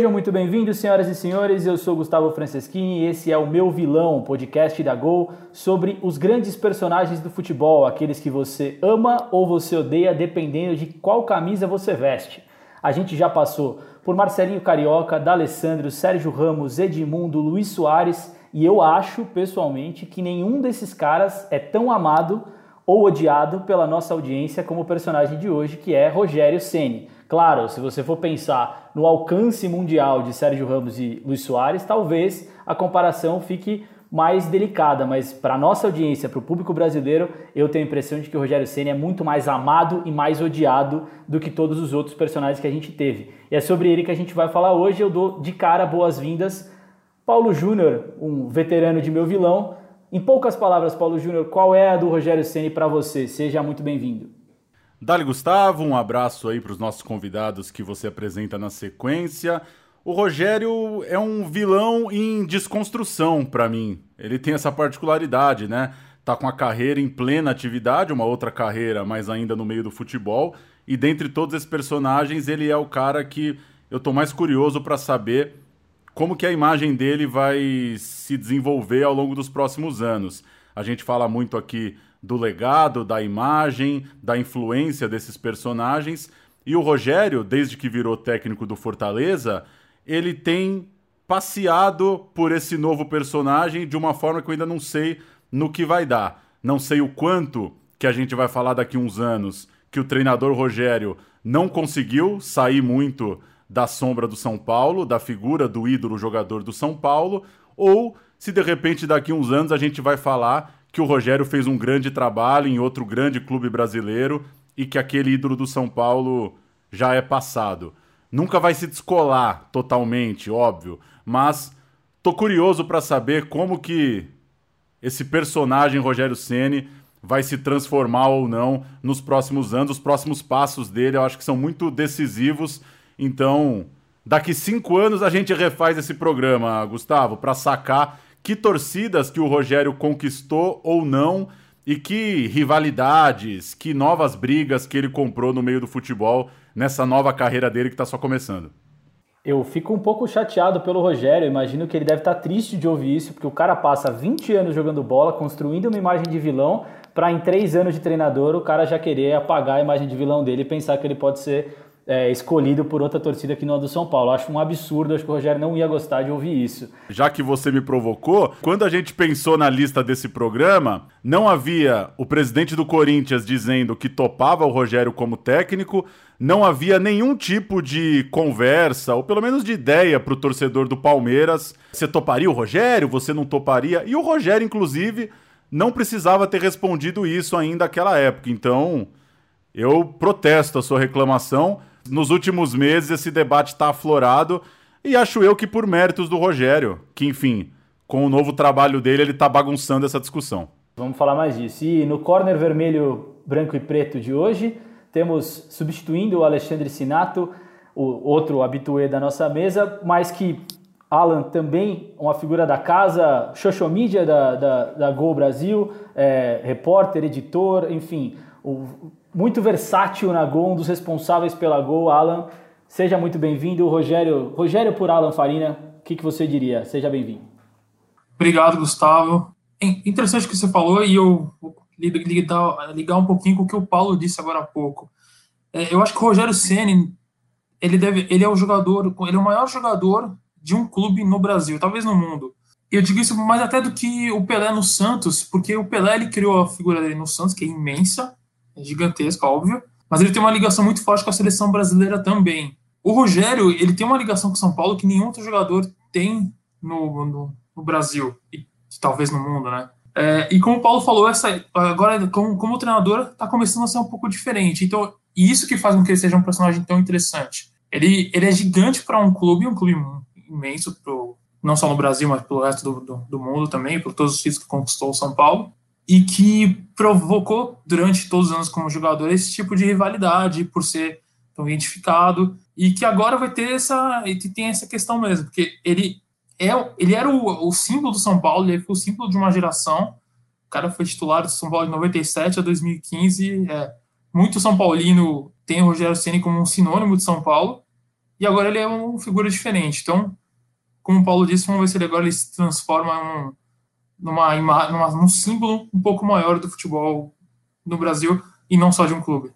Sejam muito bem-vindos, senhoras e senhores. Eu sou Gustavo Franceschini e esse é o Meu Vilão, podcast da Gol sobre os grandes personagens do futebol, aqueles que você ama ou você odeia, dependendo de qual camisa você veste. A gente já passou por Marcelinho Carioca, D'Alessandro, Sérgio Ramos, Edmundo, Luiz Soares e eu acho, pessoalmente, que nenhum desses caras é tão amado ou odiado pela nossa audiência como o personagem de hoje, que é Rogério Ceni. Claro, se você for pensar no alcance mundial de Sérgio Ramos e Luiz Soares, talvez a comparação fique mais delicada, mas para nossa audiência, para o público brasileiro, eu tenho a impressão de que o Rogério Ceni é muito mais amado e mais odiado do que todos os outros personagens que a gente teve. E é sobre ele que a gente vai falar hoje. Eu dou de cara boas-vindas Paulo Júnior, um veterano de meu vilão. Em poucas palavras, Paulo Júnior, qual é a do Rogério Ceni para você? Seja muito bem-vindo. Dali Gustavo, um abraço aí para os nossos convidados que você apresenta na sequência. O Rogério é um vilão em desconstrução para mim. Ele tem essa particularidade, né? Tá com a carreira em plena atividade, uma outra carreira, mas ainda no meio do futebol. E dentre todos esses personagens, ele é o cara que eu tô mais curioso para saber como que a imagem dele vai se desenvolver ao longo dos próximos anos. A gente fala muito aqui do legado, da imagem, da influência desses personagens. E o Rogério, desde que virou técnico do Fortaleza, ele tem passeado por esse novo personagem de uma forma que eu ainda não sei no que vai dar. Não sei o quanto que a gente vai falar daqui uns anos que o treinador Rogério não conseguiu sair muito da sombra do São Paulo, da figura do ídolo jogador do São Paulo, ou se de repente daqui uns anos a gente vai falar que o Rogério fez um grande trabalho em outro grande clube brasileiro e que aquele ídolo do São Paulo já é passado. Nunca vai se descolar totalmente, óbvio, mas tô curioso para saber como que esse personagem Rogério Ceni vai se transformar ou não nos próximos anos. Os próximos passos dele eu acho que são muito decisivos. Então, daqui cinco anos a gente refaz esse programa, Gustavo, para sacar que torcidas que o Rogério conquistou ou não e que rivalidades, que novas brigas que ele comprou no meio do futebol nessa nova carreira dele que está só começando. Eu fico um pouco chateado pelo Rogério, imagino que ele deve estar tá triste de ouvir isso, porque o cara passa 20 anos jogando bola, construindo uma imagem de vilão, para em 3 anos de treinador o cara já querer apagar a imagem de vilão dele e pensar que ele pode ser é, escolhido por outra torcida que não é do São Paulo. acho um absurdo, acho que o Rogério não ia gostar de ouvir isso. Já que você me provocou, quando a gente pensou na lista desse programa, não havia o presidente do Corinthians dizendo que topava o Rogério como técnico, não havia nenhum tipo de conversa, ou pelo menos de ideia para o torcedor do Palmeiras. Você toparia o Rogério? Você não toparia? E o Rogério, inclusive, não precisava ter respondido isso ainda naquela época. Então, eu protesto a sua reclamação nos últimos meses esse debate está aflorado e acho eu que por méritos do Rogério, que enfim, com o novo trabalho dele, ele está bagunçando essa discussão. Vamos falar mais disso. E no corner vermelho, branco e preto de hoje, temos substituindo o Alexandre Sinato, o outro habituê da nossa mesa, mas que Alan também, uma figura da casa, social media da, da, da Gol Brasil, é, repórter, editor, enfim, o muito versátil na Gol, um dos responsáveis pela Gol, Alan. Seja muito bem-vindo, Rogério. Rogério por Alan Farina, o que, que você diria? Seja bem-vindo. Obrigado, Gustavo. É interessante o que você falou e eu vou ligar, ligar um pouquinho com o que o Paulo disse agora há pouco. É, eu acho que o Rogério Ceni ele deve, ele é o jogador, ele é o maior jogador de um clube no Brasil, talvez no mundo. Eu digo isso mais até do que o Pelé no Santos, porque o Pelé ele criou a figura dele no Santos, que é imensa, é gigantesca, óbvio, mas ele tem uma ligação muito forte com a seleção brasileira também. O Rogério, ele tem uma ligação com São Paulo que nenhum outro jogador tem no, no, no Brasil, e talvez no mundo, né? É, e como o Paulo falou, essa, agora como, como treinador está começando a ser um pouco diferente. Então, isso que faz com que ele seja um personagem tão interessante. Ele, ele é gigante para um clube, um clube imenso, pro, não só no Brasil, mas pelo resto do, do, do mundo também, por todos os títulos que conquistou o São Paulo e que provocou durante todos os anos como jogador esse tipo de rivalidade por ser tão identificado e que agora vai ter essa tem essa questão mesmo porque ele é ele era o, o símbolo do São Paulo ele foi o símbolo de uma geração o cara foi titular do São Paulo de 97 a 2015 é, muito São Paulino tem o Rogério Ceni como um sinônimo de São Paulo e agora ele é uma figura diferente. Então, como o Paulo disse, vamos ver se ele agora ele se transforma num, numa, numa, num símbolo um pouco maior do futebol no Brasil e não só de um clube.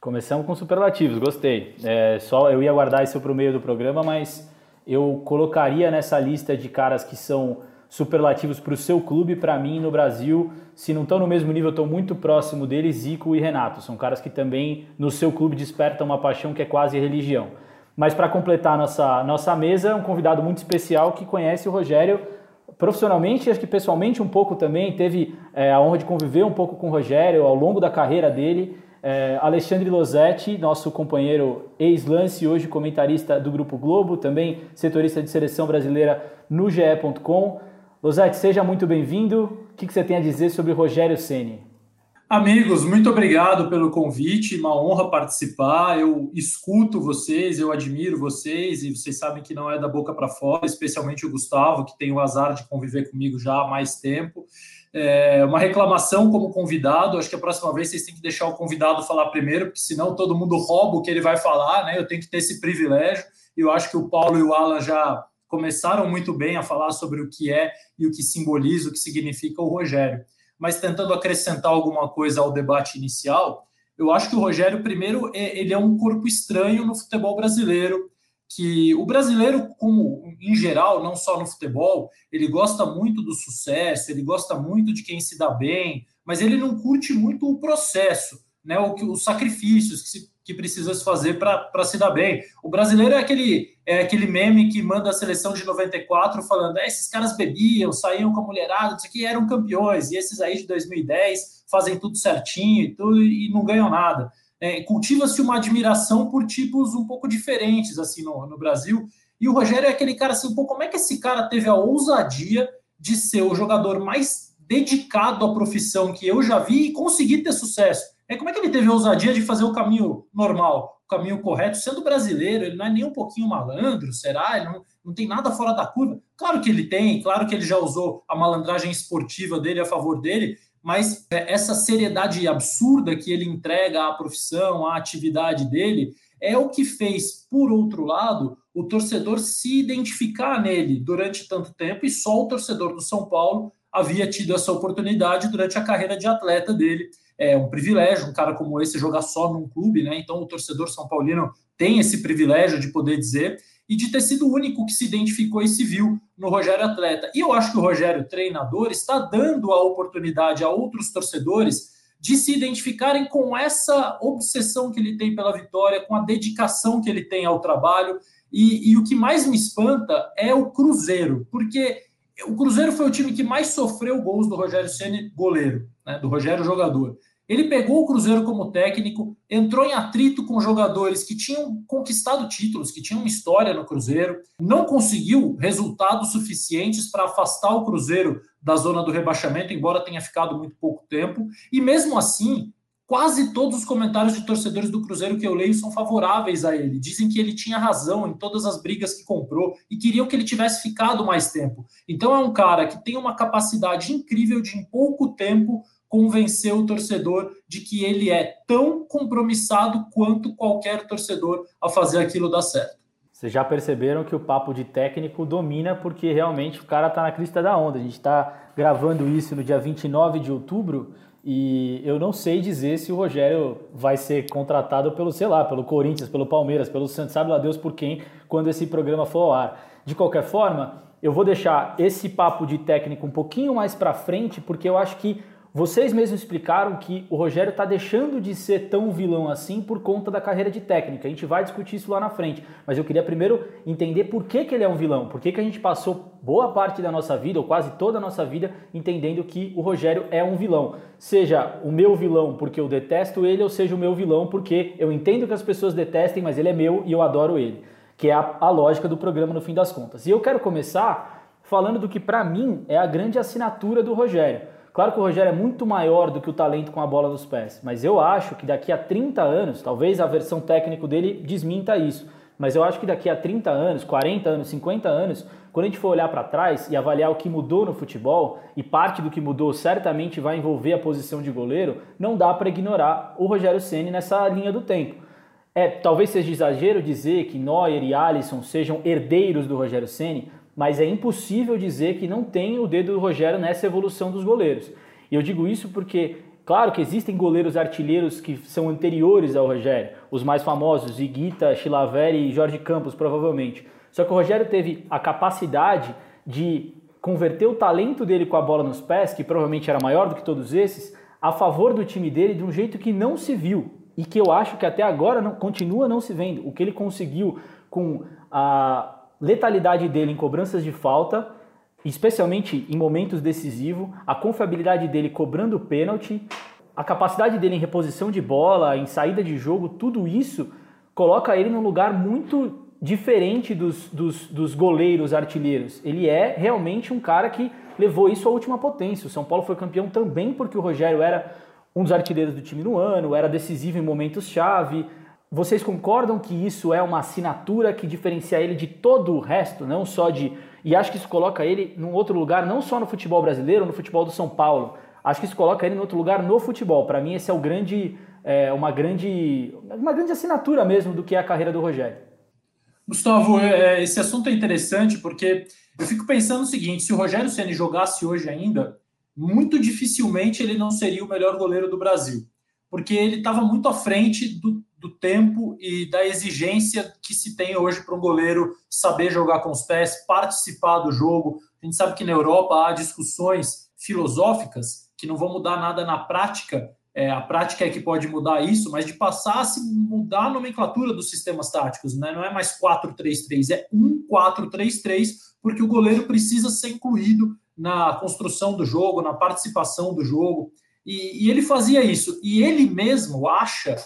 Começamos com superlativos, gostei. É, só eu ia guardar isso para o meio do programa, mas eu colocaria nessa lista de caras que são superlativos para o seu clube, para mim no Brasil, se não estão no mesmo nível, estão muito próximo deles, Zico e Renato. São caras que também no seu clube despertam uma paixão que é quase religião. Mas para completar nossa, nossa mesa, um convidado muito especial que conhece o Rogério profissionalmente, acho que pessoalmente um pouco também, teve é, a honra de conviver um pouco com o Rogério ao longo da carreira dele. É, Alexandre Losetti, nosso companheiro ex-lance, hoje comentarista do Grupo Globo, também setorista de seleção brasileira no GE.com. Losetti, seja muito bem-vindo. O que, que você tem a dizer sobre Rogério Ceni? Amigos, muito obrigado pelo convite, uma honra participar. Eu escuto vocês, eu admiro vocês e vocês sabem que não é da boca para fora, especialmente o Gustavo, que tem o azar de conviver comigo já há mais tempo. É uma reclamação como convidado, acho que a próxima vez vocês têm que deixar o convidado falar primeiro, porque senão todo mundo rouba o que ele vai falar, né? Eu tenho que ter esse privilégio. E eu acho que o Paulo e o Alan já começaram muito bem a falar sobre o que é e o que simboliza, o que significa o Rogério mas tentando acrescentar alguma coisa ao debate inicial, eu acho que o Rogério, primeiro, é, ele é um corpo estranho no futebol brasileiro, que o brasileiro, como em geral, não só no futebol, ele gosta muito do sucesso, ele gosta muito de quem se dá bem, mas ele não curte muito o processo, né, os sacrifícios que se que precisa se fazer para se dar bem. O brasileiro é aquele, é aquele meme que manda a seleção de 94 falando: é, esses caras bebiam, saíam com a mulherada, isso aqui eram campeões, e esses aí de 2010 fazem tudo certinho e, tudo, e não ganham nada. É, Cultiva-se uma admiração por tipos um pouco diferentes assim no, no Brasil. E o Rogério é aquele cara assim, pô, como é que esse cara teve a ousadia de ser o jogador mais dedicado à profissão que eu já vi e conseguir ter sucesso? É como é que ele teve a ousadia de fazer o caminho normal, caminho correto, sendo brasileiro, ele não é nem um pouquinho malandro, será? Ele não, não tem nada fora da curva. Claro que ele tem, claro que ele já usou a malandragem esportiva dele a favor dele, mas é, essa seriedade absurda que ele entrega à profissão, à atividade dele, é o que fez, por outro lado, o torcedor se identificar nele durante tanto tempo, e só o torcedor do São Paulo havia tido essa oportunidade durante a carreira de atleta dele é um privilégio um cara como esse jogar só num clube, né? Então o torcedor São Paulino tem esse privilégio de poder dizer e de ter sido o único que se identificou e se viu no Rogério Atleta. E eu acho que o Rogério, treinador, está dando a oportunidade a outros torcedores de se identificarem com essa obsessão que ele tem pela vitória, com a dedicação que ele tem ao trabalho. E, e o que mais me espanta é o Cruzeiro, porque o Cruzeiro foi o time que mais sofreu gols do Rogério Ceni goleiro, né, do Rogério jogador. Ele pegou o Cruzeiro como técnico, entrou em atrito com jogadores que tinham conquistado títulos, que tinham história no Cruzeiro, não conseguiu resultados suficientes para afastar o Cruzeiro da zona do rebaixamento, embora tenha ficado muito pouco tempo, e mesmo assim, quase todos os comentários de torcedores do Cruzeiro que eu leio são favoráveis a ele. Dizem que ele tinha razão em todas as brigas que comprou e queriam que ele tivesse ficado mais tempo. Então é um cara que tem uma capacidade incrível de, em pouco tempo, convencer o torcedor de que ele é tão compromissado quanto qualquer torcedor a fazer aquilo dar certo. Vocês já perceberam que o papo de técnico domina porque realmente o cara está na crista da onda. A gente está gravando isso no dia 29 de outubro e eu não sei dizer se o Rogério vai ser contratado pelo, sei lá, pelo Corinthians, pelo Palmeiras, pelo Santos, sabe lá Deus por quem, quando esse programa for ao ar. De qualquer forma, eu vou deixar esse papo de técnico um pouquinho mais para frente, porque eu acho que vocês mesmos explicaram que o Rogério está deixando de ser tão vilão assim por conta da carreira de técnica. A gente vai discutir isso lá na frente, mas eu queria primeiro entender por que, que ele é um vilão, por que, que a gente passou boa parte da nossa vida, ou quase toda a nossa vida, entendendo que o Rogério é um vilão. Seja o meu vilão porque eu detesto ele, ou seja o meu vilão porque eu entendo que as pessoas detestem, mas ele é meu e eu adoro ele. Que é a, a lógica do programa no fim das contas. E eu quero começar falando do que para mim é a grande assinatura do Rogério Claro que o Rogério é muito maior do que o talento com a bola nos pés, mas eu acho que daqui a 30 anos, talvez a versão técnico dele desminta isso, mas eu acho que daqui a 30 anos, 40 anos, 50 anos, quando a gente for olhar para trás e avaliar o que mudou no futebol, e parte do que mudou certamente vai envolver a posição de goleiro, não dá para ignorar o Rogério Ceni nessa linha do tempo. É, talvez seja exagero dizer que Neuer e Alisson sejam herdeiros do Rogério Ceni, mas é impossível dizer que não tem o dedo do Rogério nessa evolução dos goleiros. E eu digo isso porque, claro que existem goleiros artilheiros que são anteriores ao Rogério, os mais famosos, Iguita, Chilaveri e Jorge Campos, provavelmente. Só que o Rogério teve a capacidade de converter o talento dele com a bola nos pés, que provavelmente era maior do que todos esses, a favor do time dele de um jeito que não se viu e que eu acho que até agora não, continua não se vendo. O que ele conseguiu com a letalidade dele em cobranças de falta, especialmente em momentos decisivos, a confiabilidade dele cobrando pênalti, a capacidade dele em reposição de bola, em saída de jogo, tudo isso coloca ele num lugar muito diferente dos, dos, dos goleiros artilheiros. Ele é realmente um cara que levou isso à última potência. O São Paulo foi campeão também porque o Rogério era um dos artilheiros do time no ano, era decisivo em momentos-chave. Vocês concordam que isso é uma assinatura que diferencia ele de todo o resto, não só de. E acho que isso coloca ele num outro lugar, não só no futebol brasileiro, no futebol do São Paulo. Acho que isso coloca ele em outro lugar no futebol. Para mim, esse é o grande, é, uma grande, uma grande assinatura mesmo do que é a carreira do Rogério. Gustavo, é, é, esse assunto é interessante porque eu fico pensando o seguinte: se o Rogério Ceni jogasse hoje ainda, muito dificilmente ele não seria o melhor goleiro do Brasil, porque ele estava muito à frente do, do tempo e da exigência que se tem hoje para um goleiro saber jogar com os pés, participar do jogo. A gente sabe que na Europa há discussões filosóficas que não vão mudar nada na prática, é, a prática é que pode mudar isso, mas de passar a se mudar a nomenclatura dos sistemas táticos, né? não é mais 4-3-3, é 1-4-3-3, porque o goleiro precisa ser incluído na construção do jogo, na participação do jogo, e, e ele fazia isso, e ele mesmo acha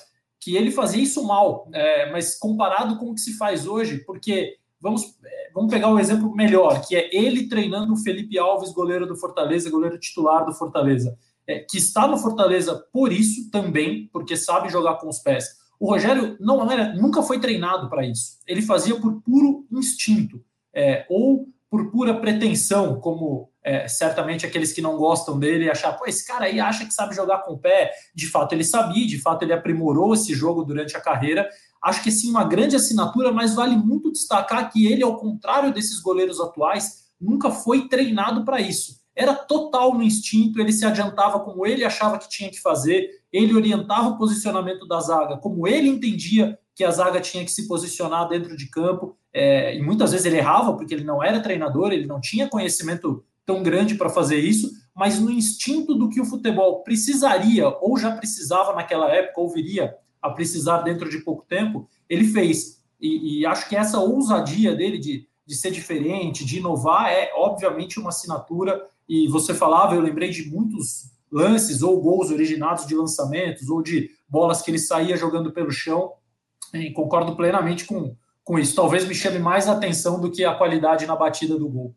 que ele fazia isso mal, é, mas comparado com o que se faz hoje, porque vamos, é, vamos pegar um exemplo melhor, que é ele treinando o Felipe Alves, goleiro do Fortaleza, goleiro titular do Fortaleza é, que está no Fortaleza por isso também, porque sabe jogar com os pés. O Rogério não era, nunca foi treinado para isso. Ele fazia por puro instinto, é, ou por pura pretensão, como é, certamente aqueles que não gostam dele achar, pô, esse cara aí acha que sabe jogar com o pé. De fato, ele sabia, de fato, ele aprimorou esse jogo durante a carreira. Acho que sim, uma grande assinatura, mas vale muito destacar que ele, ao contrário desses goleiros atuais, nunca foi treinado para isso era total no instinto, ele se adiantava como ele achava que tinha que fazer, ele orientava o posicionamento da zaga como ele entendia que a zaga tinha que se posicionar dentro de campo, é, e muitas vezes ele errava, porque ele não era treinador, ele não tinha conhecimento tão grande para fazer isso, mas no instinto do que o futebol precisaria, ou já precisava naquela época, ou viria a precisar dentro de pouco tempo, ele fez. E, e acho que essa ousadia dele de, de ser diferente, de inovar, é obviamente uma assinatura e você falava, eu lembrei de muitos lances ou gols originados de lançamentos ou de bolas que ele saía jogando pelo chão. E concordo plenamente com, com isso. Talvez me chame mais atenção do que a qualidade na batida do gol.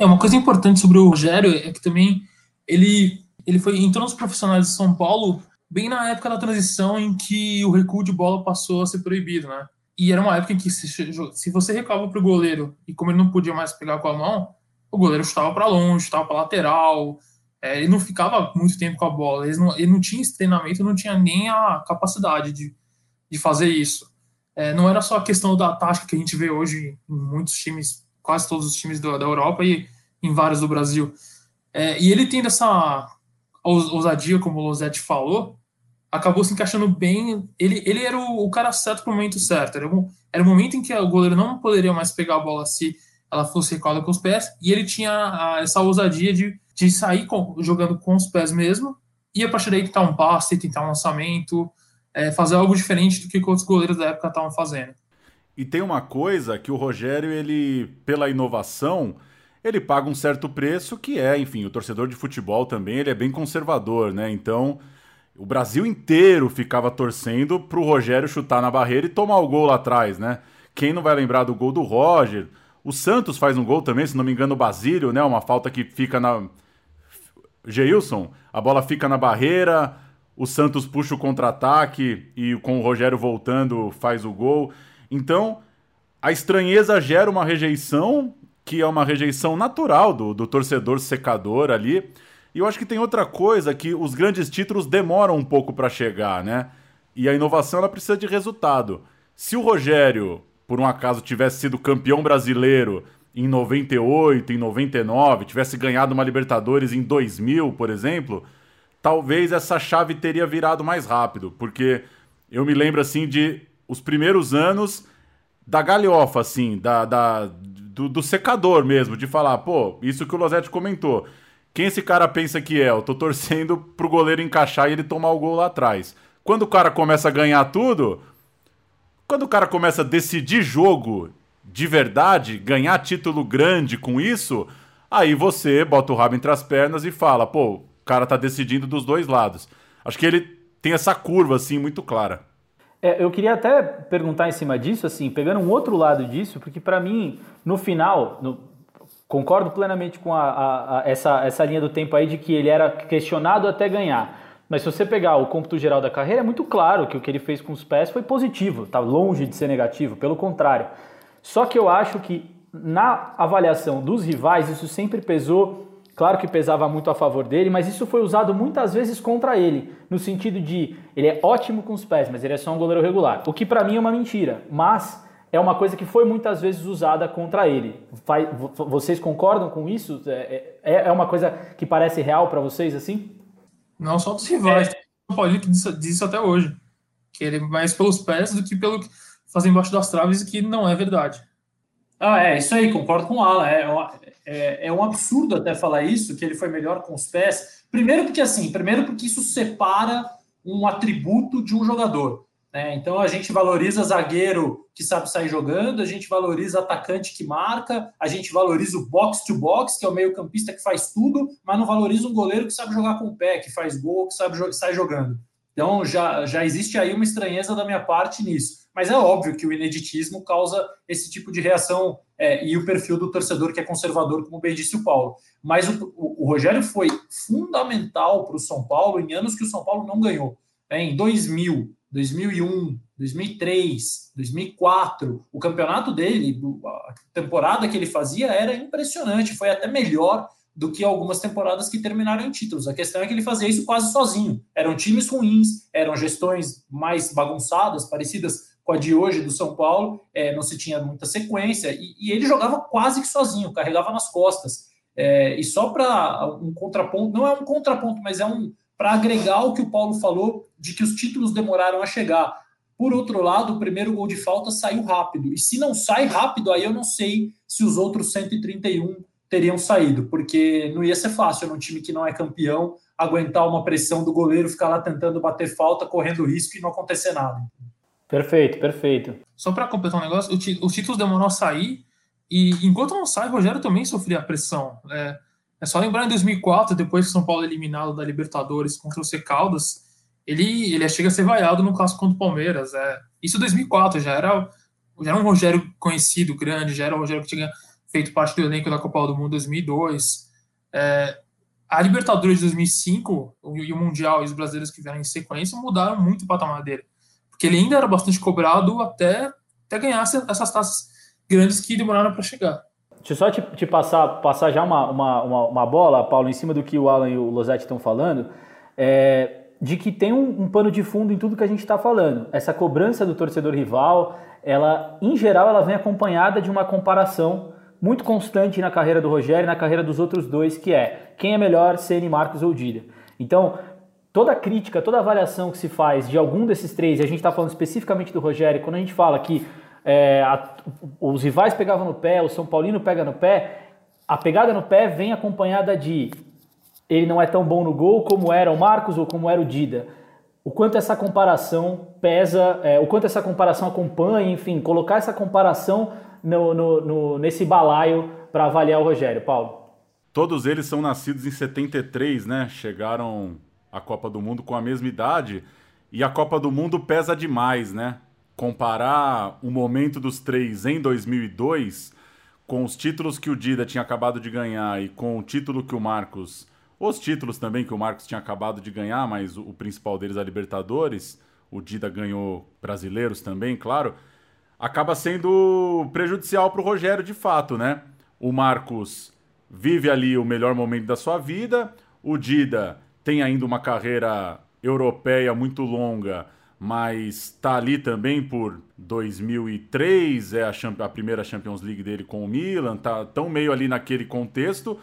É uma coisa importante sobre o Rogério é que também ele ele foi entrou nos profissionais de São Paulo bem na época da transição em que o recuo de bola passou a ser proibido, né? E era uma época em que se, se você recuava para o goleiro e como ele não podia mais pegar com a mão, o goleiro estava para longe, estava para lateral, é, ele não ficava muito tempo com a bola, ele não, ele não tinha esse treinamento, não tinha nem a capacidade de, de fazer isso. É, não era só a questão da tática que a gente vê hoje em muitos times, quase todos os times da, da Europa e em vários do Brasil. É, e ele tendo essa ousadia, como o Losetti falou, acabou se encaixando bem. Ele, ele era o, o cara certo para o momento certo. Era, um, era o momento em que o goleiro não poderia mais pegar a bola se ela fosse recuada com os pés, e ele tinha a, essa ousadia de, de sair com, jogando com os pés mesmo, e a partir daí tentar um passe, tentar um lançamento, é, fazer algo diferente do que outros goleiros da época estavam fazendo. E tem uma coisa que o Rogério, ele, pela inovação, ele paga um certo preço que é, enfim, o torcedor de futebol também, ele é bem conservador, né? Então, o Brasil inteiro ficava torcendo pro Rogério chutar na barreira e tomar o gol lá atrás, né? Quem não vai lembrar do gol do Roger, o Santos faz um gol também, se não me engano, o Basílio, né? Uma falta que fica na. Geilson, a bola fica na barreira, o Santos puxa o contra-ataque e com o Rogério voltando faz o gol. Então, a estranheza gera uma rejeição, que é uma rejeição natural do, do torcedor secador ali. E eu acho que tem outra coisa que os grandes títulos demoram um pouco para chegar, né? e a inovação ela precisa de resultado. Se o Rogério, por um acaso, tivesse sido campeão brasileiro em 98, em 99, tivesse ganhado uma Libertadores em 2000, por exemplo, talvez essa chave teria virado mais rápido, porque eu me lembro assim de os primeiros anos da galhofa, assim, da, da do, do, secador mesmo, de falar, pô, isso que o Losetti comentou. Quem esse cara pensa que é? Eu tô torcendo pro goleiro encaixar e ele tomar o gol lá atrás. Quando o cara começa a ganhar tudo, quando o cara começa a decidir jogo de verdade, ganhar título grande com isso, aí você bota o rabo entre as pernas e fala, pô, o cara tá decidindo dos dois lados. Acho que ele tem essa curva assim muito clara. É, eu queria até perguntar em cima disso, assim, pegando um outro lado disso, porque para mim, no final, no, concordo plenamente com a, a, a, essa, essa linha do tempo aí de que ele era questionado até ganhar. Mas se você pegar o cômputo geral da carreira, é muito claro que o que ele fez com os pés foi positivo, tá longe de ser negativo, pelo contrário. Só que eu acho que na avaliação dos rivais isso sempre pesou Claro que pesava muito a favor dele, mas isso foi usado muitas vezes contra ele, no sentido de ele é ótimo com os pés, mas ele é só um goleiro regular. O que para mim é uma mentira, mas é uma coisa que foi muitas vezes usada contra ele. Vocês concordam com isso? É, é, é uma coisa que parece real para vocês assim? Não só dos rivais, é. o Paulinho que disse, disse até hoje, que ele é mais pelos pés do que pelo que faz embaixo das traves, e que não é verdade. Ah, é, isso aí, concordo com o Alan. É, é, é, um absurdo até falar isso, que ele foi melhor com os pés. Primeiro porque assim, primeiro porque isso separa um atributo de um jogador. Né? Então a gente valoriza zagueiro que sabe sair jogando, a gente valoriza atacante que marca, a gente valoriza o box to box, que é o meio-campista que faz tudo, mas não valoriza um goleiro que sabe jogar com o pé, que faz gol, que sabe sair jogando. Então já, já existe aí uma estranheza da minha parte nisso. Mas é óbvio que o ineditismo causa esse tipo de reação é, e o perfil do torcedor que é conservador, como bem disse o Paulo. Mas o, o, o Rogério foi fundamental para o São Paulo em anos que o São Paulo não ganhou. É, em 2000, 2001, 2003, 2004, o campeonato dele, a temporada que ele fazia era impressionante, foi até melhor do que algumas temporadas que terminaram em títulos. A questão é que ele fazia isso quase sozinho. Eram times ruins, eram gestões mais bagunçadas, parecidas com a de hoje do São Paulo, é, não se tinha muita sequência, e, e, ele jogava quase que sozinho, carregava nas costas. É, e só para um contraponto, não é um contraponto, mas é um para agregar o que o Paulo falou de que os títulos demoraram a chegar. Por outro lado, o primeiro gol de falta saiu rápido. E se não sai rápido, aí eu não sei se os outros 131 teriam saído, porque não ia ser fácil num time que não é campeão aguentar uma pressão do goleiro, ficar lá tentando bater falta, correndo risco e não acontecer nada. Perfeito, perfeito. Só para completar um negócio, os títulos demoraram a sair e enquanto não sai, o Rogério também sofria a pressão. É, é só lembrar em 2004, depois que São Paulo é eliminado da Libertadores contra o C Caldas, ele, ele chega a ser vaiado no clássico contra o Palmeiras. É, isso em 2004 já era, já era um Rogério conhecido, grande, já era um Rogério que tinha feito parte do elenco da Copa do Mundo 2002. É, a Libertadores de 2005 e o Mundial e os brasileiros que vieram em sequência mudaram muito o patamar dele que ele ainda era bastante cobrado até, até ganhar essas taças grandes que demoraram para chegar. Deixa eu só te, te, passar, passar já uma, uma, uma, uma, bola, Paulo, em cima do que o Alan e o Losetti estão falando, é, de que tem um, um, pano de fundo em tudo que a gente está falando. Essa cobrança do torcedor rival, ela, em geral, ela vem acompanhada de uma comparação muito constante na carreira do Rogério e na carreira dos outros dois, que é quem é melhor, Ceni, Marcos ou Dida. Então, toda crítica, toda avaliação que se faz de algum desses três, e a gente está falando especificamente do Rogério, quando a gente fala que é, a, os rivais pegavam no pé, o São Paulino pega no pé, a pegada no pé vem acompanhada de ele não é tão bom no gol como era o Marcos ou como era o Dida. O quanto essa comparação pesa, é, o quanto essa comparação acompanha, enfim, colocar essa comparação no, no, no nesse balaio para avaliar o Rogério, Paulo. Todos eles são nascidos em 73, né? Chegaram a Copa do Mundo com a mesma idade. E a Copa do Mundo pesa demais, né? Comparar o momento dos três em 2002 com os títulos que o Dida tinha acabado de ganhar e com o título que o Marcos. Os títulos também que o Marcos tinha acabado de ganhar, mas o, principal deles é a Libertadores. O Dida ganhou brasileiros também, claro. Acaba sendo prejudicial para o Rogério de fato, né? O Marcos vive ali o melhor momento da sua vida. O Dida tem ainda uma carreira europeia muito longa, mas tá ali também por 2003, é a, a, primeira Champions League dele com o Milan, tá tão meio ali naquele contexto.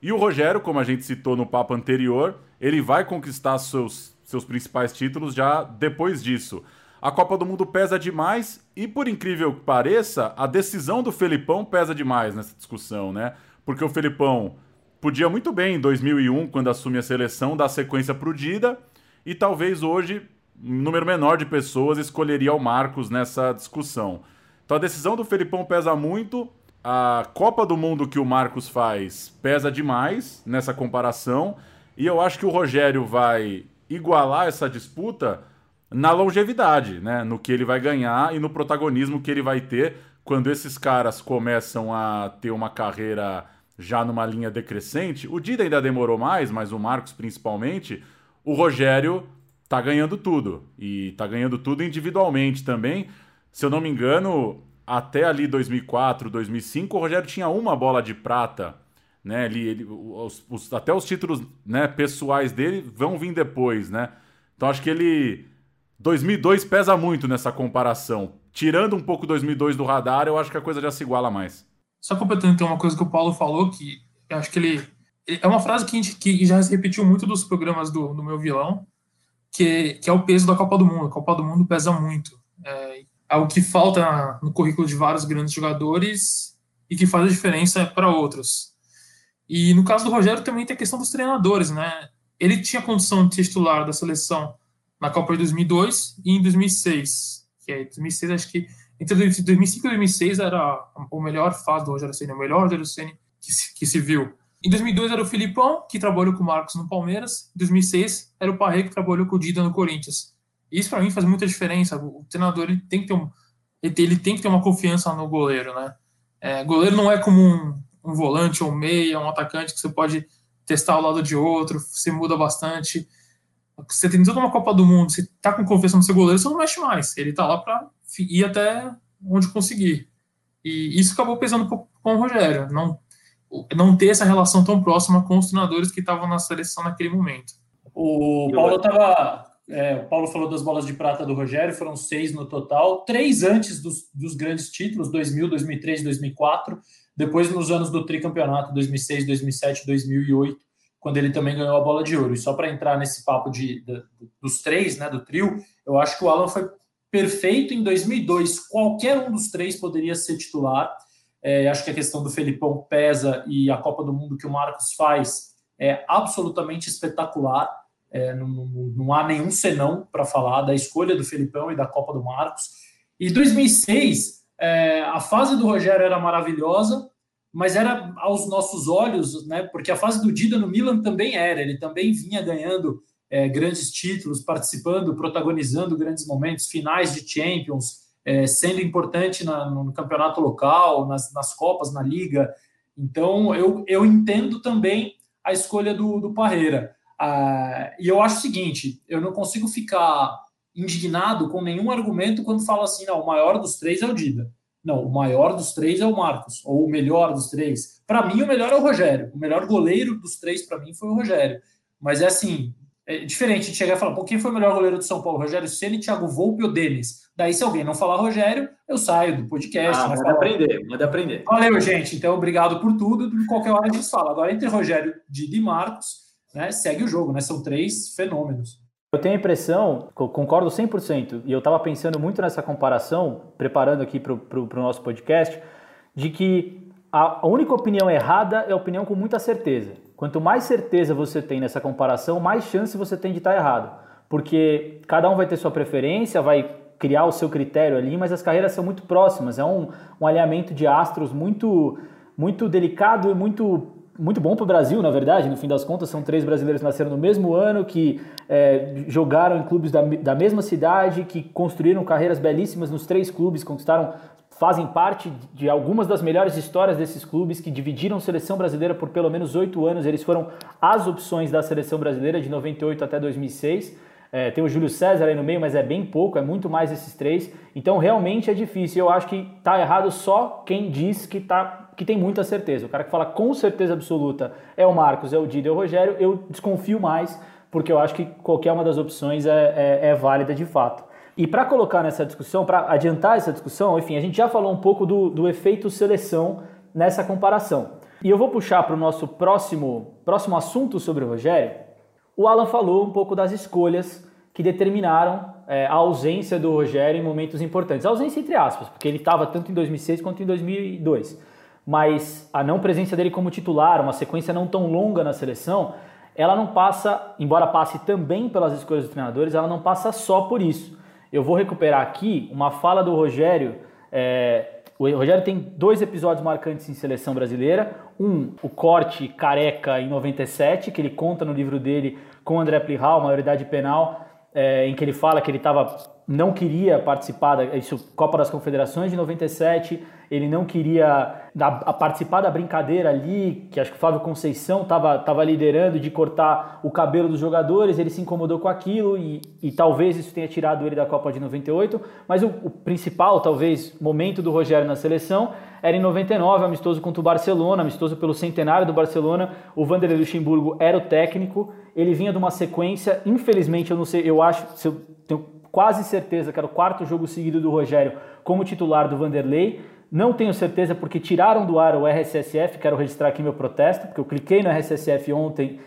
E o Rogério, como a gente citou no papo anterior, ele vai conquistar seus, seus principais títulos já depois disso. A Copa do Mundo pesa demais e, por incrível que pareça, a decisão do Felipão pesa demais nessa discussão, né? Porque o Felipão podia muito bem, em 2001, quando assume a seleção, dar sequência pro Dida e talvez hoje um número menor de pessoas escolheria o Marcos nessa discussão. Então a decisão do Felipão pesa muito, a Copa do Mundo que o Marcos faz pesa demais nessa comparação, e eu acho que o Rogério vai igualar essa disputa na longevidade, né? No que ele vai ganhar e no protagonismo que ele vai ter quando esses caras começam a ter uma carreira já numa linha decrescente. O Dida ainda demorou mais, mas o Marcos principalmente. O Rogério tá ganhando tudo. E tá ganhando tudo individualmente também. Se eu não me engano, até ali 2004, 2005, o Rogério tinha uma bola de prata. Né? Ele, ele os, os, até os títulos né, pessoais dele vão vir depois, né? Então acho que ele 2002 pesa muito nessa comparação. Tirando um pouco 2002 do radar, eu acho que a coisa já se iguala mais. Só completando então uma coisa que o Paulo falou, que eu acho que ele. É uma frase que, a gente, que já se repetiu muito dos programas do, do meu vilão, que, que é o peso da Copa do Mundo. A Copa do Mundo pesa muito. É, é o que falta no currículo de vários grandes jogadores e que faz a diferença para outros. E no caso do Rogério também tem a questão dos treinadores, né? Ele tinha condição de titular da seleção na Copa de 2002 e em 2006, que é 2006 acho que entre 2005 e 2006 era o melhor fase do Rogério Ceni, o melhor Rogério Ceni que se, que se viu. Em 2002 era o Filipão, que trabalhou com o Marcos no Palmeiras. Em 2006 era o Parre, que trabalhou com o Dida no Corinthians. Isso para mim faz muita diferença. O treinador ele tem que ter, um, ele tem que ter uma confiança no goleiro, né? É, goleiro não é como um, um volante ou um meia, um atacante que você pode testar ao lado de outro, você muda bastante. Você tem toda uma Copa do Mundo, você tá com confiança no seu goleiro, você não mexe mais. Ele tá lá para ir até onde conseguir. E isso acabou pesando um pouco com o Rogério. Não não ter essa relação tão próxima com os treinadores que estavam na seleção naquele momento. O Paulo tava, é, o Paulo falou das bolas de prata do Rogério, foram seis no total, três antes dos, dos grandes títulos, 2000, 2003, 2004, depois nos anos do tricampeonato, 2006, 2007, 2008, quando ele também ganhou a bola de ouro. E só para entrar nesse papo de, de, dos três, né, do trio, eu acho que o Alan foi perfeito em 2002. Qualquer um dos três poderia ser titular. É, acho que a questão do Felipão pesa e a Copa do Mundo que o Marcos faz é absolutamente espetacular. É, não, não, não, há nenhum senão para falar da escolha do Felipão e da Copa do Marcos. E 2006, é, a fase do Rogério era maravilhosa, mas era aos nossos olhos, né? Porque a fase do Dida no Milan também era, ele também vinha ganhando é, grandes títulos, participando, protagonizando grandes momentos, finais de Champions, é, sendo importante na, no campeonato local, nas, nas Copas, na Liga. Então, eu, eu entendo também a escolha do, do Parreira. Ah, e eu acho o seguinte: eu não consigo ficar indignado com nenhum argumento quando fala assim, não, o maior dos três é o Dida. Não, o maior dos três é o Marcos, ou o melhor dos três. Para mim, o melhor é o Rogério. O melhor goleiro dos três, para mim, foi o Rogério. Mas é assim, é diferente de chegar e falar, pô, quem foi o melhor goleiro do São Paulo? Rogério Ceni, Thiago Volpe ou Denis? Daí, se alguém não falar Rogério, eu saio do podcast. Ah, pode aprender, pode aprender. Valeu, gente. Então, obrigado por tudo. De qualquer hora a gente fala. Agora, entre Rogério, Didi e Marcos, né, segue o jogo, né? São três fenômenos. Eu tenho a impressão, concordo 100%, e eu estava pensando muito nessa comparação, preparando aqui para o nosso podcast, de que a única opinião errada é a opinião com muita certeza. Quanto mais certeza você tem nessa comparação, mais chance você tem de estar errado. Porque cada um vai ter sua preferência, vai criar o seu critério ali, mas as carreiras são muito próximas. É um, um alinhamento de astros muito, muito delicado e muito muito bom para o Brasil, na verdade. No fim das contas, são três brasileiros que nasceram no mesmo ano, que é, jogaram em clubes da, da mesma cidade, que construíram carreiras belíssimas nos três clubes, conquistaram fazem parte de algumas das melhores histórias desses clubes que dividiram seleção brasileira por pelo menos oito anos. Eles foram as opções da seleção brasileira de 98 até 2006. É, tem o Júlio César aí no meio, mas é bem pouco, é muito mais esses três. Então realmente é difícil. Eu acho que tá errado só quem diz que, tá, que tem muita certeza. O cara que fala com certeza absoluta é o Marcos, é o Dido, é o Rogério. Eu desconfio mais, porque eu acho que qualquer uma das opções é, é, é válida de fato. E para colocar nessa discussão, para adiantar essa discussão, enfim, a gente já falou um pouco do, do efeito seleção nessa comparação. E eu vou puxar para o nosso próximo, próximo assunto sobre o Rogério. O Alan falou um pouco das escolhas que determinaram é, a ausência do Rogério em momentos importantes. A ausência entre aspas, porque ele estava tanto em 2006 quanto em 2002. Mas a não presença dele como titular, uma sequência não tão longa na seleção, ela não passa, embora passe também pelas escolhas dos treinadores, ela não passa só por isso. Eu vou recuperar aqui uma fala do Rogério. É, o Rogério tem dois episódios marcantes em seleção brasileira. Um, o corte careca em 97, que ele conta no livro dele com André Plihal, maioridade penal, é, em que ele fala que ele tava, não queria participar, da, isso, Copa das Confederações de 97, ele não queria participar da brincadeira ali, que acho que o Fábio Conceição estava tava liderando de cortar o cabelo dos jogadores, ele se incomodou com aquilo e, e talvez isso tenha tirado ele da Copa de 98, mas o, o principal, talvez, momento do Rogério na seleção era em 99, amistoso contra o Barcelona, amistoso pelo centenário do Barcelona, o Vanderlei Luxemburgo era o técnico, ele vinha de uma sequência, infelizmente, eu não sei, eu acho, eu tenho quase certeza que era o quarto jogo seguido do Rogério como titular do Vanderlei. Não tenho certeza porque tiraram do ar o RSSF, quero registrar aqui meu protesto, porque eu cliquei no RSSF ontem.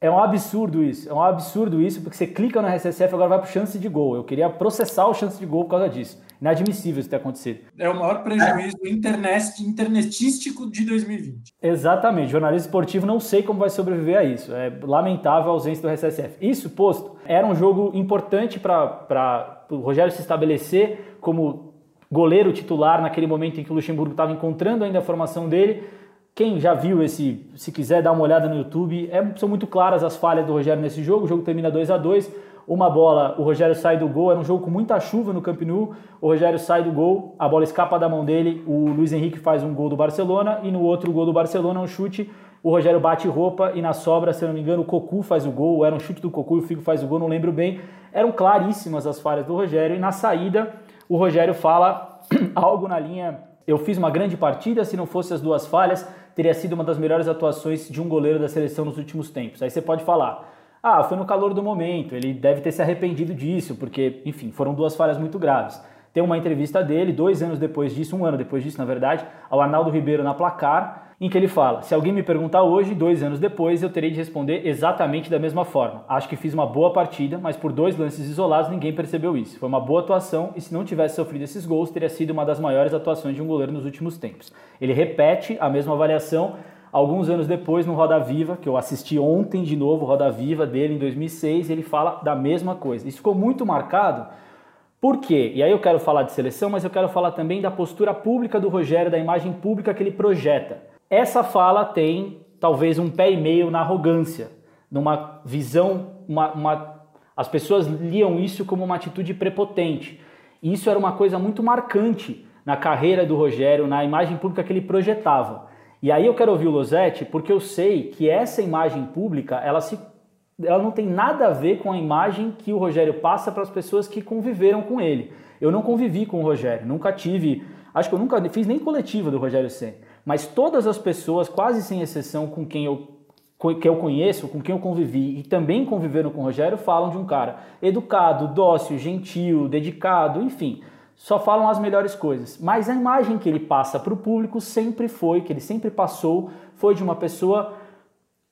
É um absurdo isso, é um absurdo isso, porque você clica no RSSF agora vai para chance de gol. Eu queria processar o chance de gol por causa disso. Inadmissível isso ter acontecido. É o maior prejuízo é. internet, internetístico de 2020. Exatamente. Jornalismo esportivo não sei como vai sobreviver a isso. É lamentável a ausência do RSSF. Isso posto, era um jogo importante para o Rogério se estabelecer como goleiro titular naquele momento em que o Luxemburgo estava encontrando ainda a formação dele. Quem já viu esse, se quiser dar uma olhada no YouTube, é, são muito claras as falhas do Rogério nesse jogo. O jogo termina 2 a 2 uma bola, o Rogério sai do gol, era um jogo com muita chuva no Camp Nou, o Rogério sai do gol, a bola escapa da mão dele, o Luiz Henrique faz um gol do Barcelona e no outro gol do Barcelona, um chute, o Rogério bate roupa e na sobra, se não me engano, o Cocu faz o gol, era um chute do Cocu e o Figo faz o gol, não lembro bem. Eram claríssimas as falhas do Rogério. E na saída o Rogério fala algo na linha eu fiz uma grande partida, se não fosse as duas falhas, teria sido uma das melhores atuações de um goleiro da seleção nos últimos tempos. Aí você pode falar, ah, foi no calor do momento, ele deve ter se arrependido disso, porque, enfim, foram duas falhas muito graves. Tem uma entrevista dele, dois anos depois disso, um ano depois disso, na verdade, ao Arnaldo Ribeiro na placar, em que ele fala: Se alguém me perguntar hoje, dois anos depois, eu terei de responder exatamente da mesma forma. Acho que fiz uma boa partida, mas por dois lances isolados ninguém percebeu isso. Foi uma boa atuação e se não tivesse sofrido esses gols, teria sido uma das maiores atuações de um goleiro nos últimos tempos. Ele repete a mesma avaliação Alguns anos depois, no Roda Viva, que eu assisti ontem de novo, Roda Viva dele em 2006, ele fala da mesma coisa. Isso ficou muito marcado. Por quê? E aí eu quero falar de seleção, mas eu quero falar também da postura pública do Rogério, da imagem pública que ele projeta. Essa fala tem talvez um pé e meio na arrogância, numa visão, uma, uma... as pessoas liam isso como uma atitude prepotente. E isso era uma coisa muito marcante na carreira do Rogério, na imagem pública que ele projetava. E aí eu quero ouvir o Losetti porque eu sei que essa imagem pública, ela, se, ela não tem nada a ver com a imagem que o Rogério passa para as pessoas que conviveram com ele. Eu não convivi com o Rogério, nunca tive, acho que eu nunca fiz nem coletiva do Rogério Senna. Mas todas as pessoas, quase sem exceção, com quem eu que eu conheço, com quem eu convivi e também conviveram com o Rogério, falam de um cara educado, dócil, gentil, dedicado, enfim só falam as melhores coisas. Mas a imagem que ele passa para o público sempre foi, que ele sempre passou, foi de uma pessoa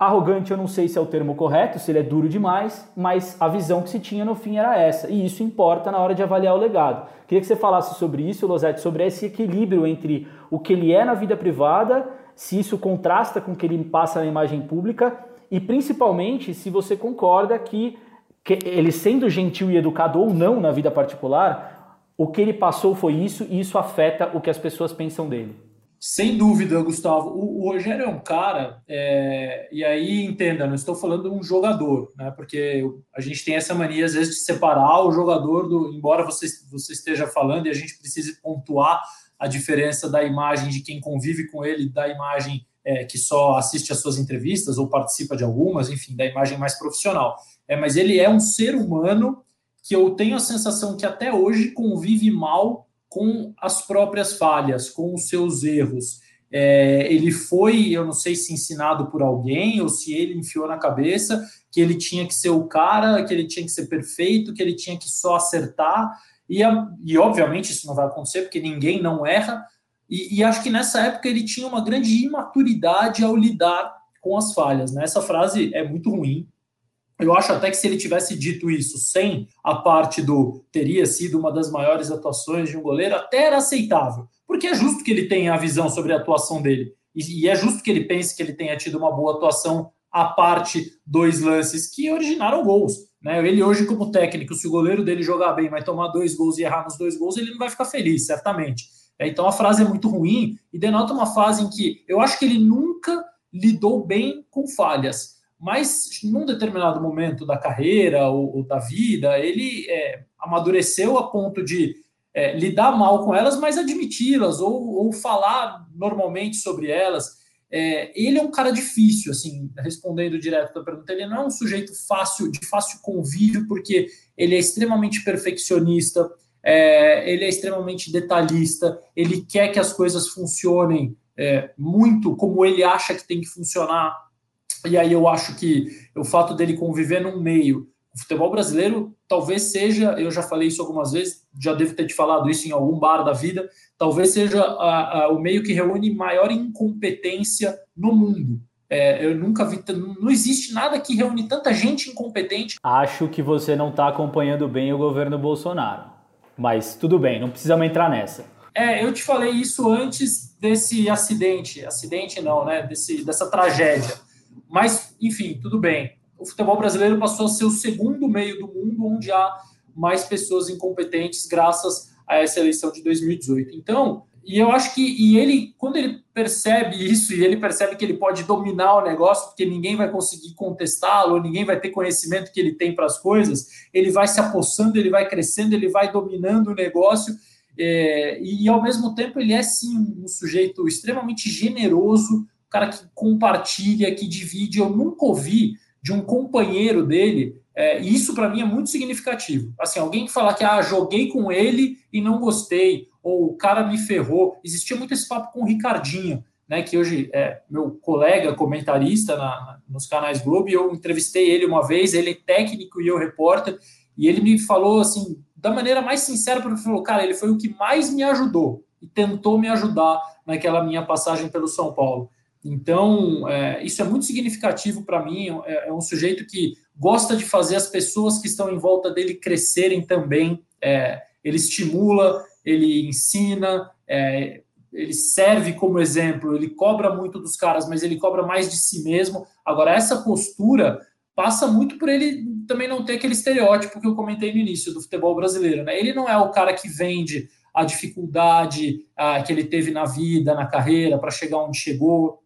arrogante, eu não sei se é o termo correto, se ele é duro demais, mas a visão que se tinha no fim era essa. E isso importa na hora de avaliar o legado. Queria que você falasse sobre isso, Losetti, sobre esse equilíbrio entre o que ele é na vida privada, se isso contrasta com o que ele passa na imagem pública, e principalmente se você concorda que, que ele sendo gentil e educado ou não na vida particular, o que ele passou foi isso e isso afeta o que as pessoas pensam dele. Sem dúvida, Gustavo. O, o Rogério é um cara, é, e aí entenda, não estou falando de um jogador, né? Porque a gente tem essa mania, às vezes, de separar o jogador do. Embora você, você esteja falando e a gente precise pontuar a diferença da imagem de quem convive com ele, da imagem é, que só assiste às suas entrevistas ou participa de algumas, enfim, da imagem mais profissional. É, mas ele é um ser humano que eu tenho a sensação que até hoje convive mal com as próprias falhas, com os seus erros. É, ele foi, eu não sei se ensinado por alguém ou se ele enfiou na cabeça que ele tinha que ser o cara, que ele tinha que ser perfeito, que ele tinha que só acertar. E, e obviamente isso não vai acontecer, porque ninguém não erra. E, e acho que nessa época ele tinha uma grande imaturidade ao lidar com as falhas. Né? Essa frase é muito ruim, eu acho até que se ele tivesse dito isso sem a parte do teria sido uma das maiores atuações de um goleiro, até era aceitável. Porque é justo que ele tenha a visão sobre a atuação dele. E, é justo que ele pense que ele tenha tido uma boa atuação a parte dois lances que originaram gols. Né? Ele hoje, como técnico, se o goleiro dele jogar bem, vai tomar dois gols e errar nos dois gols, ele não vai ficar feliz, certamente. É, então a frase é muito ruim e denota uma fase em que eu acho que ele nunca lidou bem com falhas mas num determinado momento da carreira ou, ou da vida, ele é, amadureceu a ponto de é, lidar mal com elas, mas admiti-las ou, ou, falar normalmente sobre elas. É, ele é um cara difícil, assim, respondendo direto da pergunta, ele não é um sujeito fácil, de fácil convívio, porque ele é extremamente perfeccionista, é, ele é extremamente detalhista, ele quer que as coisas funcionem é, muito como ele acha que tem que funcionar e aí eu acho que o fato dele conviver num meio, o futebol brasileiro talvez seja, eu já falei isso algumas vezes, já devo ter te falado isso em algum bar da vida, talvez seja a, a, o meio que reúne maior incompetência no mundo. É, eu nunca vi, não existe nada que reúne tanta gente incompetente. Acho que você não está acompanhando bem o governo Bolsonaro. Mas tudo bem, não precisamos entrar nessa. É, eu te falei isso antes desse acidente, acidente não, né? Desse, dessa tragédia. Mas, enfim, tudo bem. O futebol brasileiro passou a ser o segundo meio do mundo onde há mais pessoas incompetentes graças a essa eleição de 2018. Então, e eu acho que e ele, quando ele percebe isso e ele percebe que ele pode dominar o negócio, porque ninguém vai conseguir contestá-lo, ninguém vai ter conhecimento que ele tem para as coisas, ele vai se apossando, ele vai crescendo, ele vai dominando o negócio. É, e ao mesmo tempo ele é sim um sujeito extremamente generoso, cara que compartilha, que divide. Eu nunca ouvi de um companheiro dele, é, e isso para mim é muito significativo. Assim, alguém que falar que ah, joguei com ele e não gostei, ou o cara me ferrou. Existia muito esse papo com o Ricardinho, né, que hoje é meu colega comentarista na, nos canais Globo, e eu entrevistei ele uma vez, ele é técnico e eu repórter, e ele me falou assim, da maneira mais sincera, porque falou, cara, ele foi o que mais me ajudou e tentou me ajudar naquela minha passagem pelo São Paulo. Então, é, isso é muito significativo para mim. É, é, um sujeito que gosta de fazer as pessoas que estão em volta dele crescerem também. É, ele estimula, ele ensina, é, ele serve como exemplo. Ele cobra muito dos caras, mas ele cobra mais de si mesmo. Agora, essa postura passa muito por ele também não ter aquele estereótipo que eu comentei no início do futebol brasileiro. Né? Ele não é o cara que vende a dificuldade ah, que ele teve na vida, na carreira, para chegar onde chegou.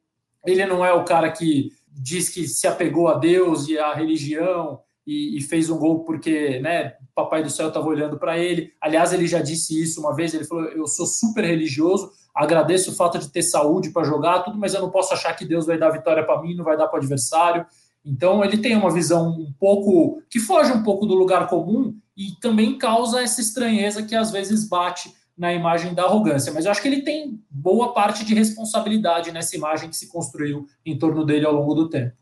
Ele não é o cara que diz que se apegou a Deus e à religião e, e fez um gol porque, né, Papai do Céu estava olhando para ele. Aliás, ele já disse isso uma vez. Ele falou: Eu sou super religioso, agradeço o fato de ter saúde para jogar, tudo, mas eu não posso achar que Deus vai dar vitória para mim, não vai dar para o adversário. Então, ele tem uma visão um pouco que foge um pouco do lugar comum e também causa essa estranheza que às vezes bate na imagem da arrogância, mas eu acho que ele tem boa parte de responsabilidade nessa imagem que se construiu em torno dele ao longo do tempo.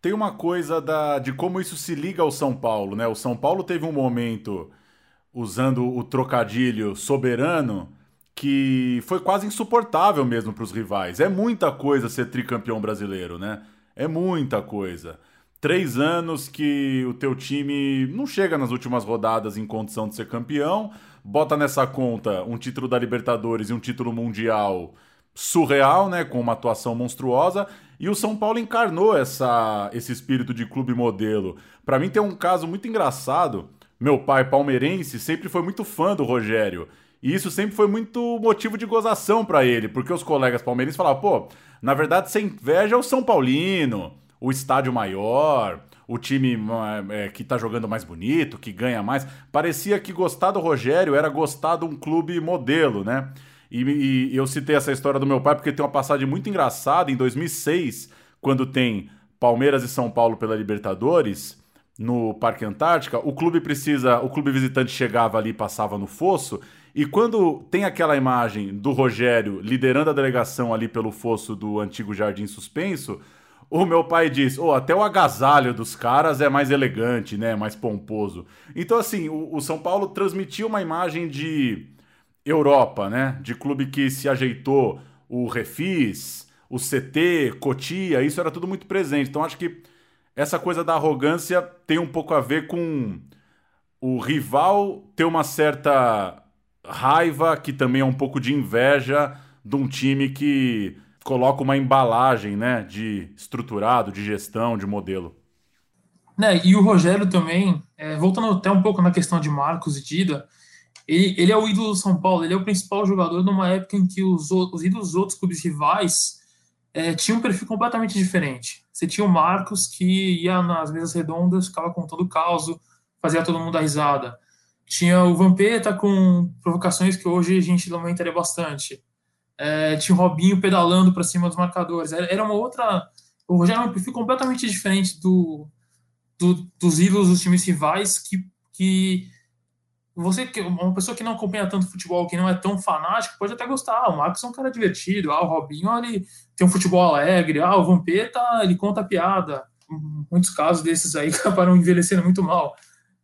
Tem uma coisa da, de como isso se liga ao São Paulo, né? O São Paulo teve um momento, usando o trocadilho soberano, que foi quase insuportável mesmo para os rivais. É muita coisa ser tricampeão brasileiro, né? É muita coisa. Três anos que o teu time não chega nas últimas rodadas em condição de ser campeão, bota nessa conta um título da Libertadores e um título mundial surreal, né, com uma atuação monstruosa, e o São Paulo encarnou essa, esse espírito de clube modelo. Para mim tem um caso muito engraçado. Meu pai palmeirense sempre foi muito fã do Rogério. E isso sempre foi muito motivo de gozação para ele, porque os colegas palmeirenses falavam, pô, na verdade você inveja o São Paulino, o estádio maior, o time é, que tá jogando mais bonito, que ganha mais. Parecia que gostar do Rogério era gostar de um clube modelo, né? E, e, eu citei essa história do meu pai porque tem uma passagem muito engraçada em 2006, quando tem Palmeiras e São Paulo pela Libertadores no Parque Antártica, o clube precisa, o clube visitante chegava ali, passava no fosso, e quando tem aquela imagem do Rogério liderando a delegação ali pelo fosso do antigo Jardim Suspenso, o meu pai diz, oh, até o agasalho dos caras é mais elegante, né? Mais pomposo. Então, assim, o, o São Paulo transmitiu uma imagem de Europa, né? De clube que se ajeitou, o Refis, o CT, Cotia, isso era tudo muito presente. Então, acho que essa coisa da arrogância tem um pouco a ver com o rival ter uma certa raiva, que também é um pouco de inveja de um time que coloca uma embalagem, né, de estruturado, de gestão, de modelo. Né, e o Rogério também, é, voltando até um pouco na questão de Marcos e Dida, ele, ele, é o ídolo do São Paulo, ele é o principal jogador numa época em que os, os ídolos dos outros clubes rivais é, tinham um perfil completamente diferente. Você tinha o Marcos, que ia nas mesas redondas, ficava contando o caos, fazia todo mundo dar risada. Tinha o Vampeta com provocações que hoje a gente lamentaria bastante é, tinha o Robinho pedalando para cima dos marcadores. Era, uma outra. O Rogério era um perfil completamente diferente do, do, dos ídolos dos times rivais que, que você, uma pessoa que não acompanha tanto futebol, que não é tão fanático, pode até gostar. Ah, o Marcos é um cara divertido. Ah, o Robinho ele tem um futebol alegre. Ah, o Vampeta ele conta piada. Muitos casos desses aí acabaram envelhecendo muito mal.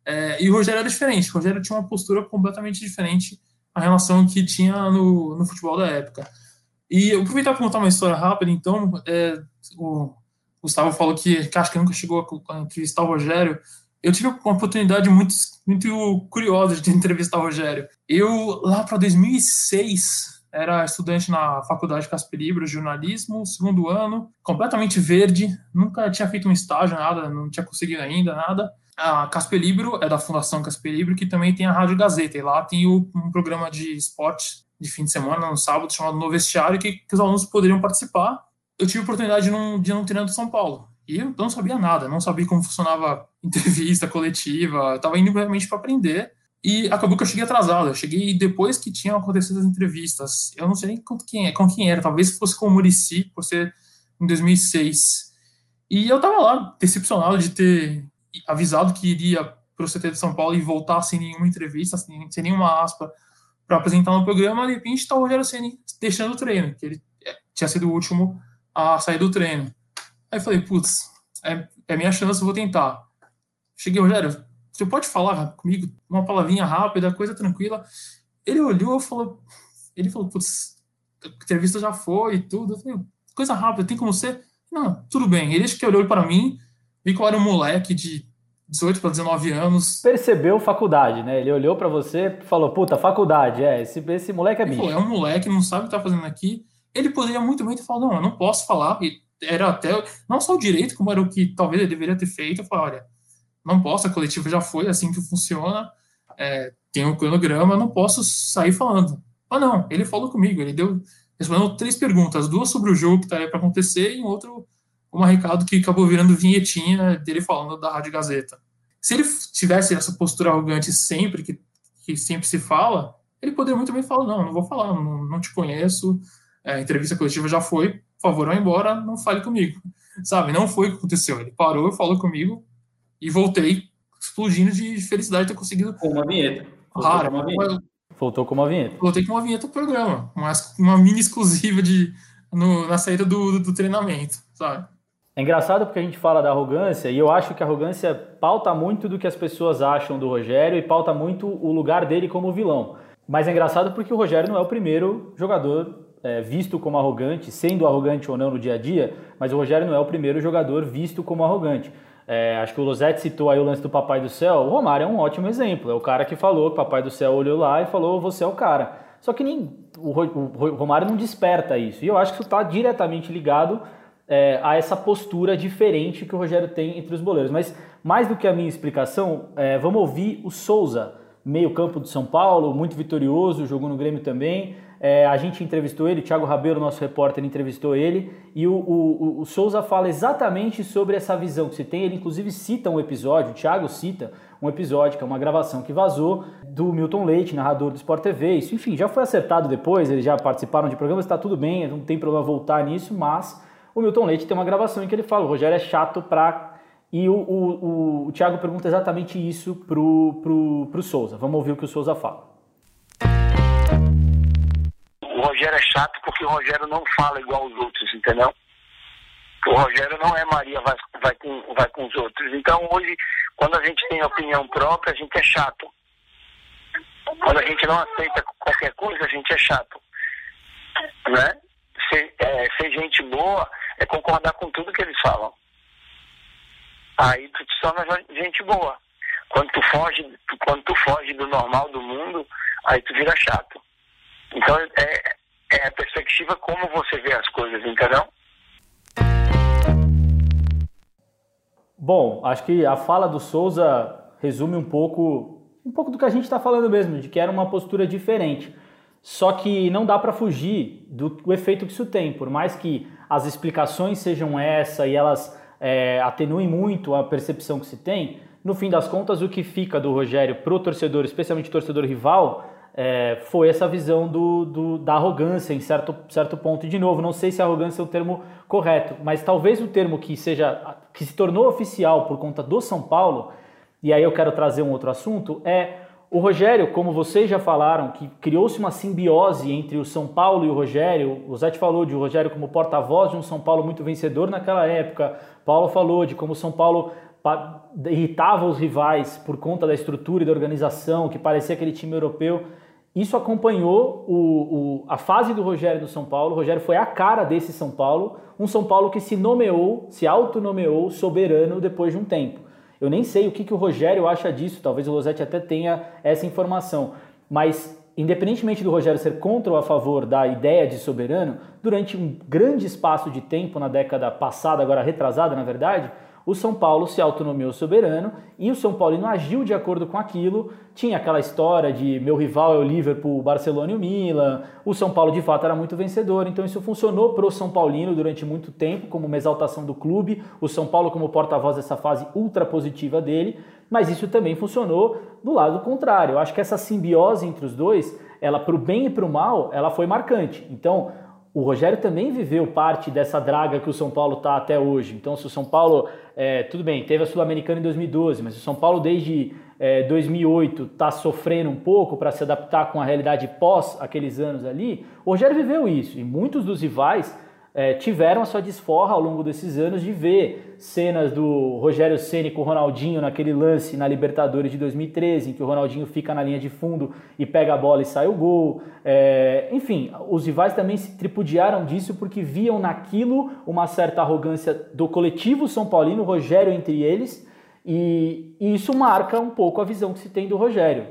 É, e o Rogério era diferente. O Rogério tinha uma postura completamente diferente a relação que tinha no, no futebol da época. E eu aproveitar para contar uma história rápida, então, é, o Gustavo falou que, que acho que nunca chegou a, entrevistar o Rogério. Eu tive uma oportunidade muito, muito curiosa de entrevistar o Rogério. Eu, lá para 2006, era estudante na faculdade Casper Libro, jornalismo, segundo ano, completamente verde, nunca tinha feito um estágio, nada, não tinha conseguido ainda, nada a Casper Libro é da Fundação Casper Libro, que também tem a Rádio Gazeta, e lá tem o, um programa de esporte de fim de semana, no sábado, chamado No Vestiário, que, que os alunos poderiam participar. Eu tive a oportunidade de não, de não treinar do São Paulo, e eu não sabia nada, não sabia como funcionava entrevista coletiva, eu estava indo realmente para aprender, e acabou que eu cheguei atrasado, eu cheguei depois que tinham acontecido as entrevistas, eu não sei nem com quem, com quem era, talvez fosse com o Murici, por ser em 2006, e eu estava lá, decepcionado de ter avisado que iria para o CT de São Paulo e voltar sem nenhuma entrevista, sem, sem nenhuma aspa, para apresentar no programa, de repente está o Rogério Ceni deixando o treino, que ele é, tinha sido o último a sair do treino. Aí falei, putz, é, é minha chance, eu vou tentar. Cheguei, Rogério, você pode falar comigo uma palavrinha rápida, coisa tranquila? Ele olhou e falou, ele falou, putz, a entrevista já foi e tudo. Falei, coisa rápida, tem como ser? Não, tudo bem. Ele acho que olhou para mim, Eu era um moleque de 18 para 19 anos. Percebeu faculdade, né? Ele olhou para você e falou: Puta, faculdade, é, esse, esse moleque é bicho. É um moleque, não sabe o que tá fazendo aqui. Ele poderia muito bem ter falado: Não, eu não posso falar. E era até, não só o direito, como era o que talvez ele deveria ter feito. Eu falei: Olha, não posso, a coletiva já foi, é assim que funciona. É, tem um cronograma, eu não posso sair falando. Mas não, ele falou comigo, ele deu, respondeu três perguntas: duas sobre o jogo que estaria para acontecer e um outro o recado que acabou virando vinhetinha dele falando da Rádio Gazeta. Se ele tivesse essa postura arrogante sempre, que, que sempre se fala, ele poderia muito bem falar, não, não vou falar, não, não te conheço, é, a entrevista coletiva já foi, por favor, vá embora, não fale comigo. Sabe, não foi o que aconteceu. Ele parou, falou comigo e voltei explodindo de felicidade de ter conseguido. Com uma vinheta. Rara, uma vinheta. Voltou com uma vinheta. Voltei com uma vinheta do programa, mas uma mini exclusiva de, no, na saída do, do, do treinamento, sabe? É engraçado porque a gente fala da arrogância e eu acho que a arrogância pauta muito do que as pessoas acham do Rogério e pauta muito o lugar dele como vilão. Mas é engraçado porque o Rogério não é o primeiro jogador é, visto como arrogante, sendo arrogante ou não no dia a dia, mas o Rogério não é o primeiro jogador visto como arrogante. É, acho que o Losetti citou aí o lance do Papai do Céu. O Romário é um ótimo exemplo. É o cara que falou que o Papai do Céu olhou lá e falou: Você é o cara. Só que nem, o, o Romário não desperta isso. E eu acho que isso está diretamente ligado é, a essa postura diferente que o Rogério tem entre os boleiros. Mas mais do que a minha explicação, é, vamos ouvir o Souza, meio campo do São Paulo, muito vitorioso, jogou no Grêmio também. É, a gente entrevistou ele, Thiago Rabeiro, nosso repórter, entrevistou ele, e o, o, o, Souza fala exatamente sobre essa visão que se tem. Ele, inclusive, cita um episódio, o Thiago cita um episódio, que é uma gravação que vazou, do Milton Leite, narrador do Sport TV. Isso, enfim, já foi acertado depois, eles já participaram de programas, está tudo bem, não tem problema voltar nisso, mas o Milton Leite tem uma gravação em que ele fala: o Rogério é chato pra. E o, o, o, o Thiago pergunta exatamente isso pro, pro, pro Souza. Vamos ouvir o que o Souza fala. O Rogério é chato porque o Rogério não fala igual os outros, entendeu? O Rogério não é Maria, vai, vai, com, vai com os outros. Então hoje, quando a gente tem opinião própria, a gente é chato. Quando a gente não aceita qualquer coisa, a gente é chato. Né? Ser, é, ser gente boa é concordar com tudo que eles falam. Aí tu te torna gente boa. Quando tu foge, quando tu foge do normal do mundo, aí tu vira chato. Então é, é a perspectiva como você vê as coisas, entendeu? Bom, acho que a fala do Souza resume um pouco, um pouco do que a gente está falando mesmo, de que era uma postura diferente. Só que não dá para fugir do, do, efeito que isso tem, por mais que as explicações sejam essa e elas é, atenuem muito a percepção que se tem. No fim das contas, o que fica do Rogério pro torcedor, especialmente torcedor rival, é, foi essa visão do, do, da arrogância em certo, certo ponto. E, de novo, não sei se arrogância é o termo correto, mas talvez o termo que seja que se tornou oficial por conta do São Paulo, e aí eu quero trazer um outro assunto, é o Rogério, como vocês já falaram, que criou-se uma simbiose entre o São Paulo e o Rogério. O Zé falou de o Rogério como porta-voz de um São Paulo muito vencedor naquela época. Paulo falou de como o São Paulo irritava os rivais por conta da estrutura e da organização, que parecia aquele time europeu. Isso acompanhou o, o, a fase do Rogério no São Paulo. O Rogério foi a cara desse São Paulo, um São Paulo que se nomeou, se autonomeou soberano depois de um tempo. Eu nem sei o que, que o Rogério acha disso, talvez o Losetti até tenha essa informação, mas independentemente do Rogério ser contra ou a favor da ideia de soberano, durante um grande espaço de tempo na década passada, agora retrasada na verdade, o São Paulo se autonomiou soberano e o São Paulo não agiu de acordo com aquilo. Tinha aquela história de meu rival é o Liverpool, o Barcelona e o Milan. O São Paulo de fato era muito vencedor, então isso funcionou para o São Paulino durante muito tempo como uma exaltação do clube. O São Paulo como porta-voz dessa fase ultra positiva dele, mas isso também funcionou do lado contrário. Eu acho que essa simbiose entre os dois, ela para o bem e para o mal, ela foi marcante. Então o Rogério também viveu parte dessa draga que o São Paulo está até hoje. Então, se o São Paulo, é, tudo bem, teve a Sul-Americana em 2012, mas o São Paulo desde é, 2008 está sofrendo um pouco para se adaptar com a realidade pós aqueles anos ali, o Rogério viveu isso. E muitos dos rivais é, tiveram a sua desforra ao longo desses anos de ver cenas do Rogério Ceni com o Ronaldinho naquele lance na Libertadores de 2013, em que o Ronaldinho fica na linha de fundo e pega a bola e sai o gol. É, enfim, os rivais também se tripudiaram disso porque viam naquilo uma certa arrogância do coletivo São Paulino, Rogério entre eles, e, e isso marca um pouco a visão que se tem do Rogério.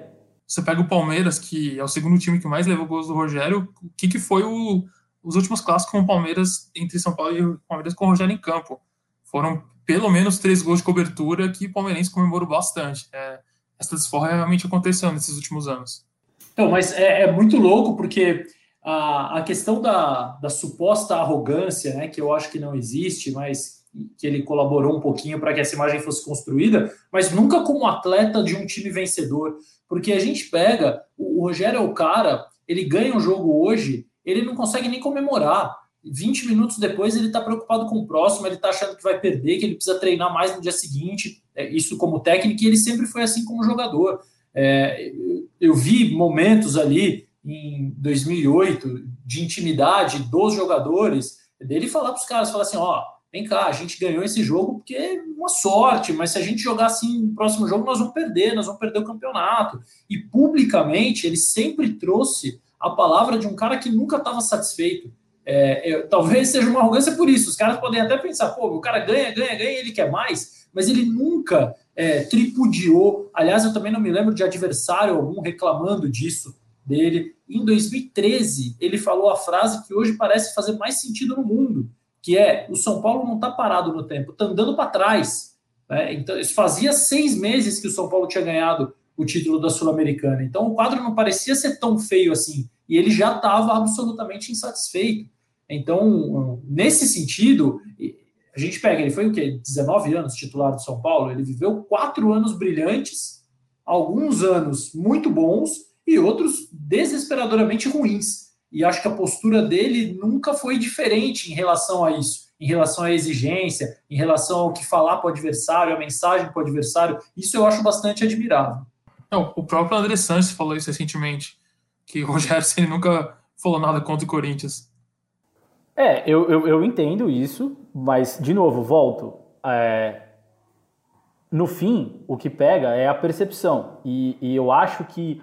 Você pega o Palmeiras, que é o segundo time que mais levou gols do Rogério, o que, que foi o os últimos clássicos com o Palmeiras, entre São Paulo e o Palmeiras com o Rogério em campo. Foram pelo menos três gols de cobertura que o palmeirense comemorou bastante. É, essa desforra realmente aconteceu nesses últimos anos. Então, mas é, é muito louco porque a, a questão da, da suposta arrogância, né, que eu acho que não existe, mas que ele colaborou um pouquinho para que essa imagem fosse construída, mas nunca como atleta de um time vencedor. Porque a gente pega, o, o Rogério é o cara, ele ganha um jogo hoje ele não consegue nem comemorar. 20 minutos depois ele está preocupado com o próximo, ele está achando que vai perder, que ele precisa treinar mais no dia seguinte. É, isso como técnico, e ele sempre foi assim como jogador. É, eu vi momentos ali em 2008 de intimidade dos jogadores, dele falar para os caras, falar assim, ó, vem cá, a gente ganhou esse jogo porque é uma sorte, mas se a gente jogar assim no próximo jogo, nós vamos perder, nós vamos perder o campeonato. E publicamente ele sempre trouxe a palavra de um cara que nunca estava satisfeito. É, é, talvez seja uma arrogância por isso. Os caras podem até pensar, pô, o cara ganha, ganha, ganha, ele quer mais, mas ele nunca é, tripudiou. Aliás, eu também não me lembro de adversário algum reclamando disso dele. Em 2013, ele falou a frase que hoje parece fazer mais sentido no mundo, que é: o São Paulo não está parado no tempo, está andando para trás. Né? Então, isso fazia seis meses que o São Paulo tinha ganhado o título da Sul-Americana. Então o quadro não parecia ser tão feio assim. E ele já estava absolutamente insatisfeito. Então, nesse sentido, a gente pega, ele foi o quê? 19 anos titular do São Paulo, ele viveu quatro anos brilhantes, alguns anos muito bons e outros desesperadoramente ruins. E acho que a postura dele nunca foi diferente em relação a isso, em relação à exigência, em relação ao que falar para o adversário, a mensagem para o adversário. Isso eu acho bastante admirável. Não, o próprio André Santos falou isso recentemente, que o Rogério nunca falou nada contra o Corinthians. É, eu, eu, eu entendo isso, mas, de novo, volto. É, no fim, o que pega é a percepção. E, e eu acho que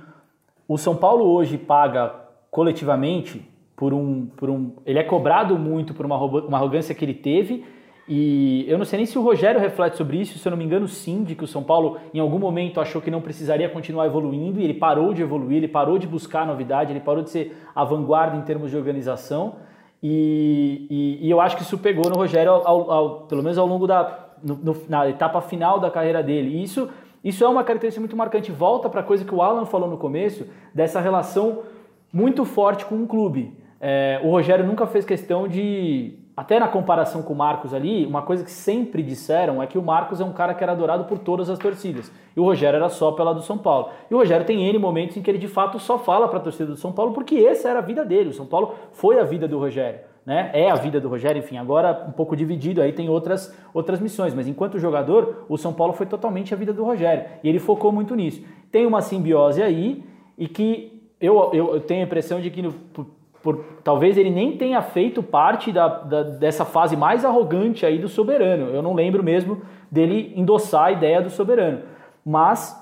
o São Paulo hoje paga coletivamente por um, por um. Ele é cobrado muito por uma, uma arrogância que ele teve. E eu não sei nem se o Rogério reflete sobre isso, se eu não me engano, sim, de que o São Paulo em algum momento achou que não precisaria continuar evoluindo e ele parou de evoluir, ele parou de buscar novidade, ele parou de ser a vanguarda em termos de organização. E, e, e eu acho que isso pegou no Rogério, ao, ao, pelo menos ao longo da, no, no, na etapa final da carreira dele. E isso, isso é uma característica muito marcante. Volta para a coisa que o Alan falou no começo, dessa relação muito forte com o clube. É, o Rogério nunca fez questão de. Até na comparação com o Marcos ali, uma coisa que sempre disseram é que o Marcos é um cara que era adorado por todas as torcidas. E o Rogério era só pela do São Paulo. E o Rogério tem N momentos em que ele de fato só fala para a torcida do São Paulo porque essa era a vida dele. O São Paulo foi a vida do Rogério né? É a vida do Rogério, enfim, agora um pouco dividido, aí tem outras, outras missões, mas enquanto jogador, o São Paulo foi totalmente a vida do Rogério e ele focou muito nisso. Tem uma simbiose aí e que eu, eu, eu tenho a impressão de que no, por, talvez ele nem tenha feito parte da, da, dessa fase mais arrogante aí do soberano. Eu não lembro mesmo dele endossar a ideia do soberano, mas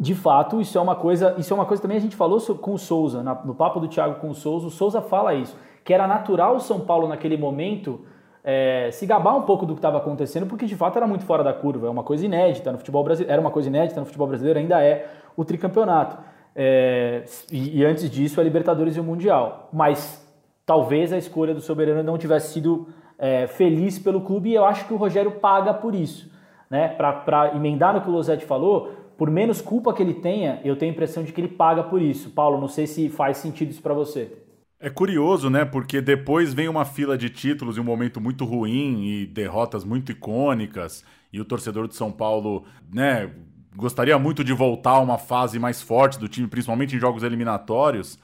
de fato, isso é uma coisa, isso é uma coisa também a gente falou com o Souza, no papo do Thiago com o Souza, o Souza fala isso que era natural o São Paulo naquele momento é, se gabar um pouco do que estava acontecendo, porque de fato era muito fora da curva, é uma coisa inédita no futebol brasileiro, era uma coisa inédita no futebol brasileiro, ainda é o tricampeonato. É, e, e, antes disso a Libertadores e o Mundial. Mas talvez a escolha do Soberano não tivesse sido é, feliz pelo clube e eu acho que o Rogério paga por isso. Né? Para emendar no que o Losetti falou, por menos culpa que ele tenha, eu tenho a impressão de que ele paga por isso. Paulo, não sei se faz sentido isso para você. É curioso, né? Porque depois vem uma fila de títulos e um momento muito ruim e derrotas muito icônicas. E o torcedor de São Paulo, né, gostaria muito de voltar a uma fase mais forte do time, principalmente em jogos eliminatórios.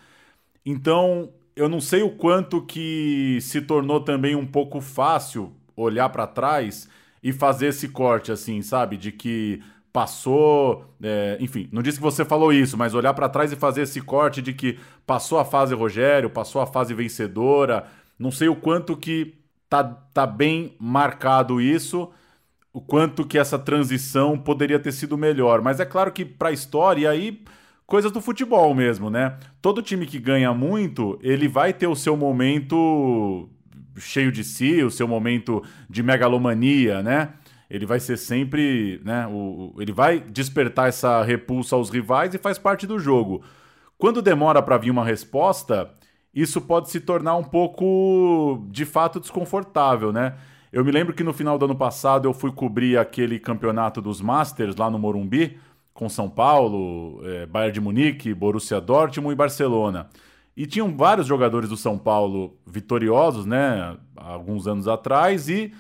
Então, eu não sei o quanto que se tornou também um pouco fácil olhar para trás e fazer esse corte assim, sabe? De que passou, é, enfim, não disse que você falou isso, mas olhar para trás e fazer esse corte de que passou a fase Rogério, passou a fase vencedora, não sei o quanto que tá, tá bem marcado isso, o quanto que essa transição poderia ter sido melhor, mas é claro que para a história, e aí coisas do futebol mesmo, né? Todo time que ganha muito, ele vai ter o seu momento cheio de si, o seu momento de megalomania, né? ele vai ser sempre, né, o, ele vai despertar essa repulsa aos rivais e faz parte do jogo. Quando demora para vir uma resposta, isso pode se tornar um pouco, de fato, desconfortável, né? Eu me lembro que no final do ano passado eu fui cobrir aquele campeonato dos Masters lá no Morumbi, com São Paulo, é, Bayern de Munique, Borussia Dortmund e Barcelona. E tinham vários jogadores do São Paulo vitoriosos, né, alguns anos atrás, e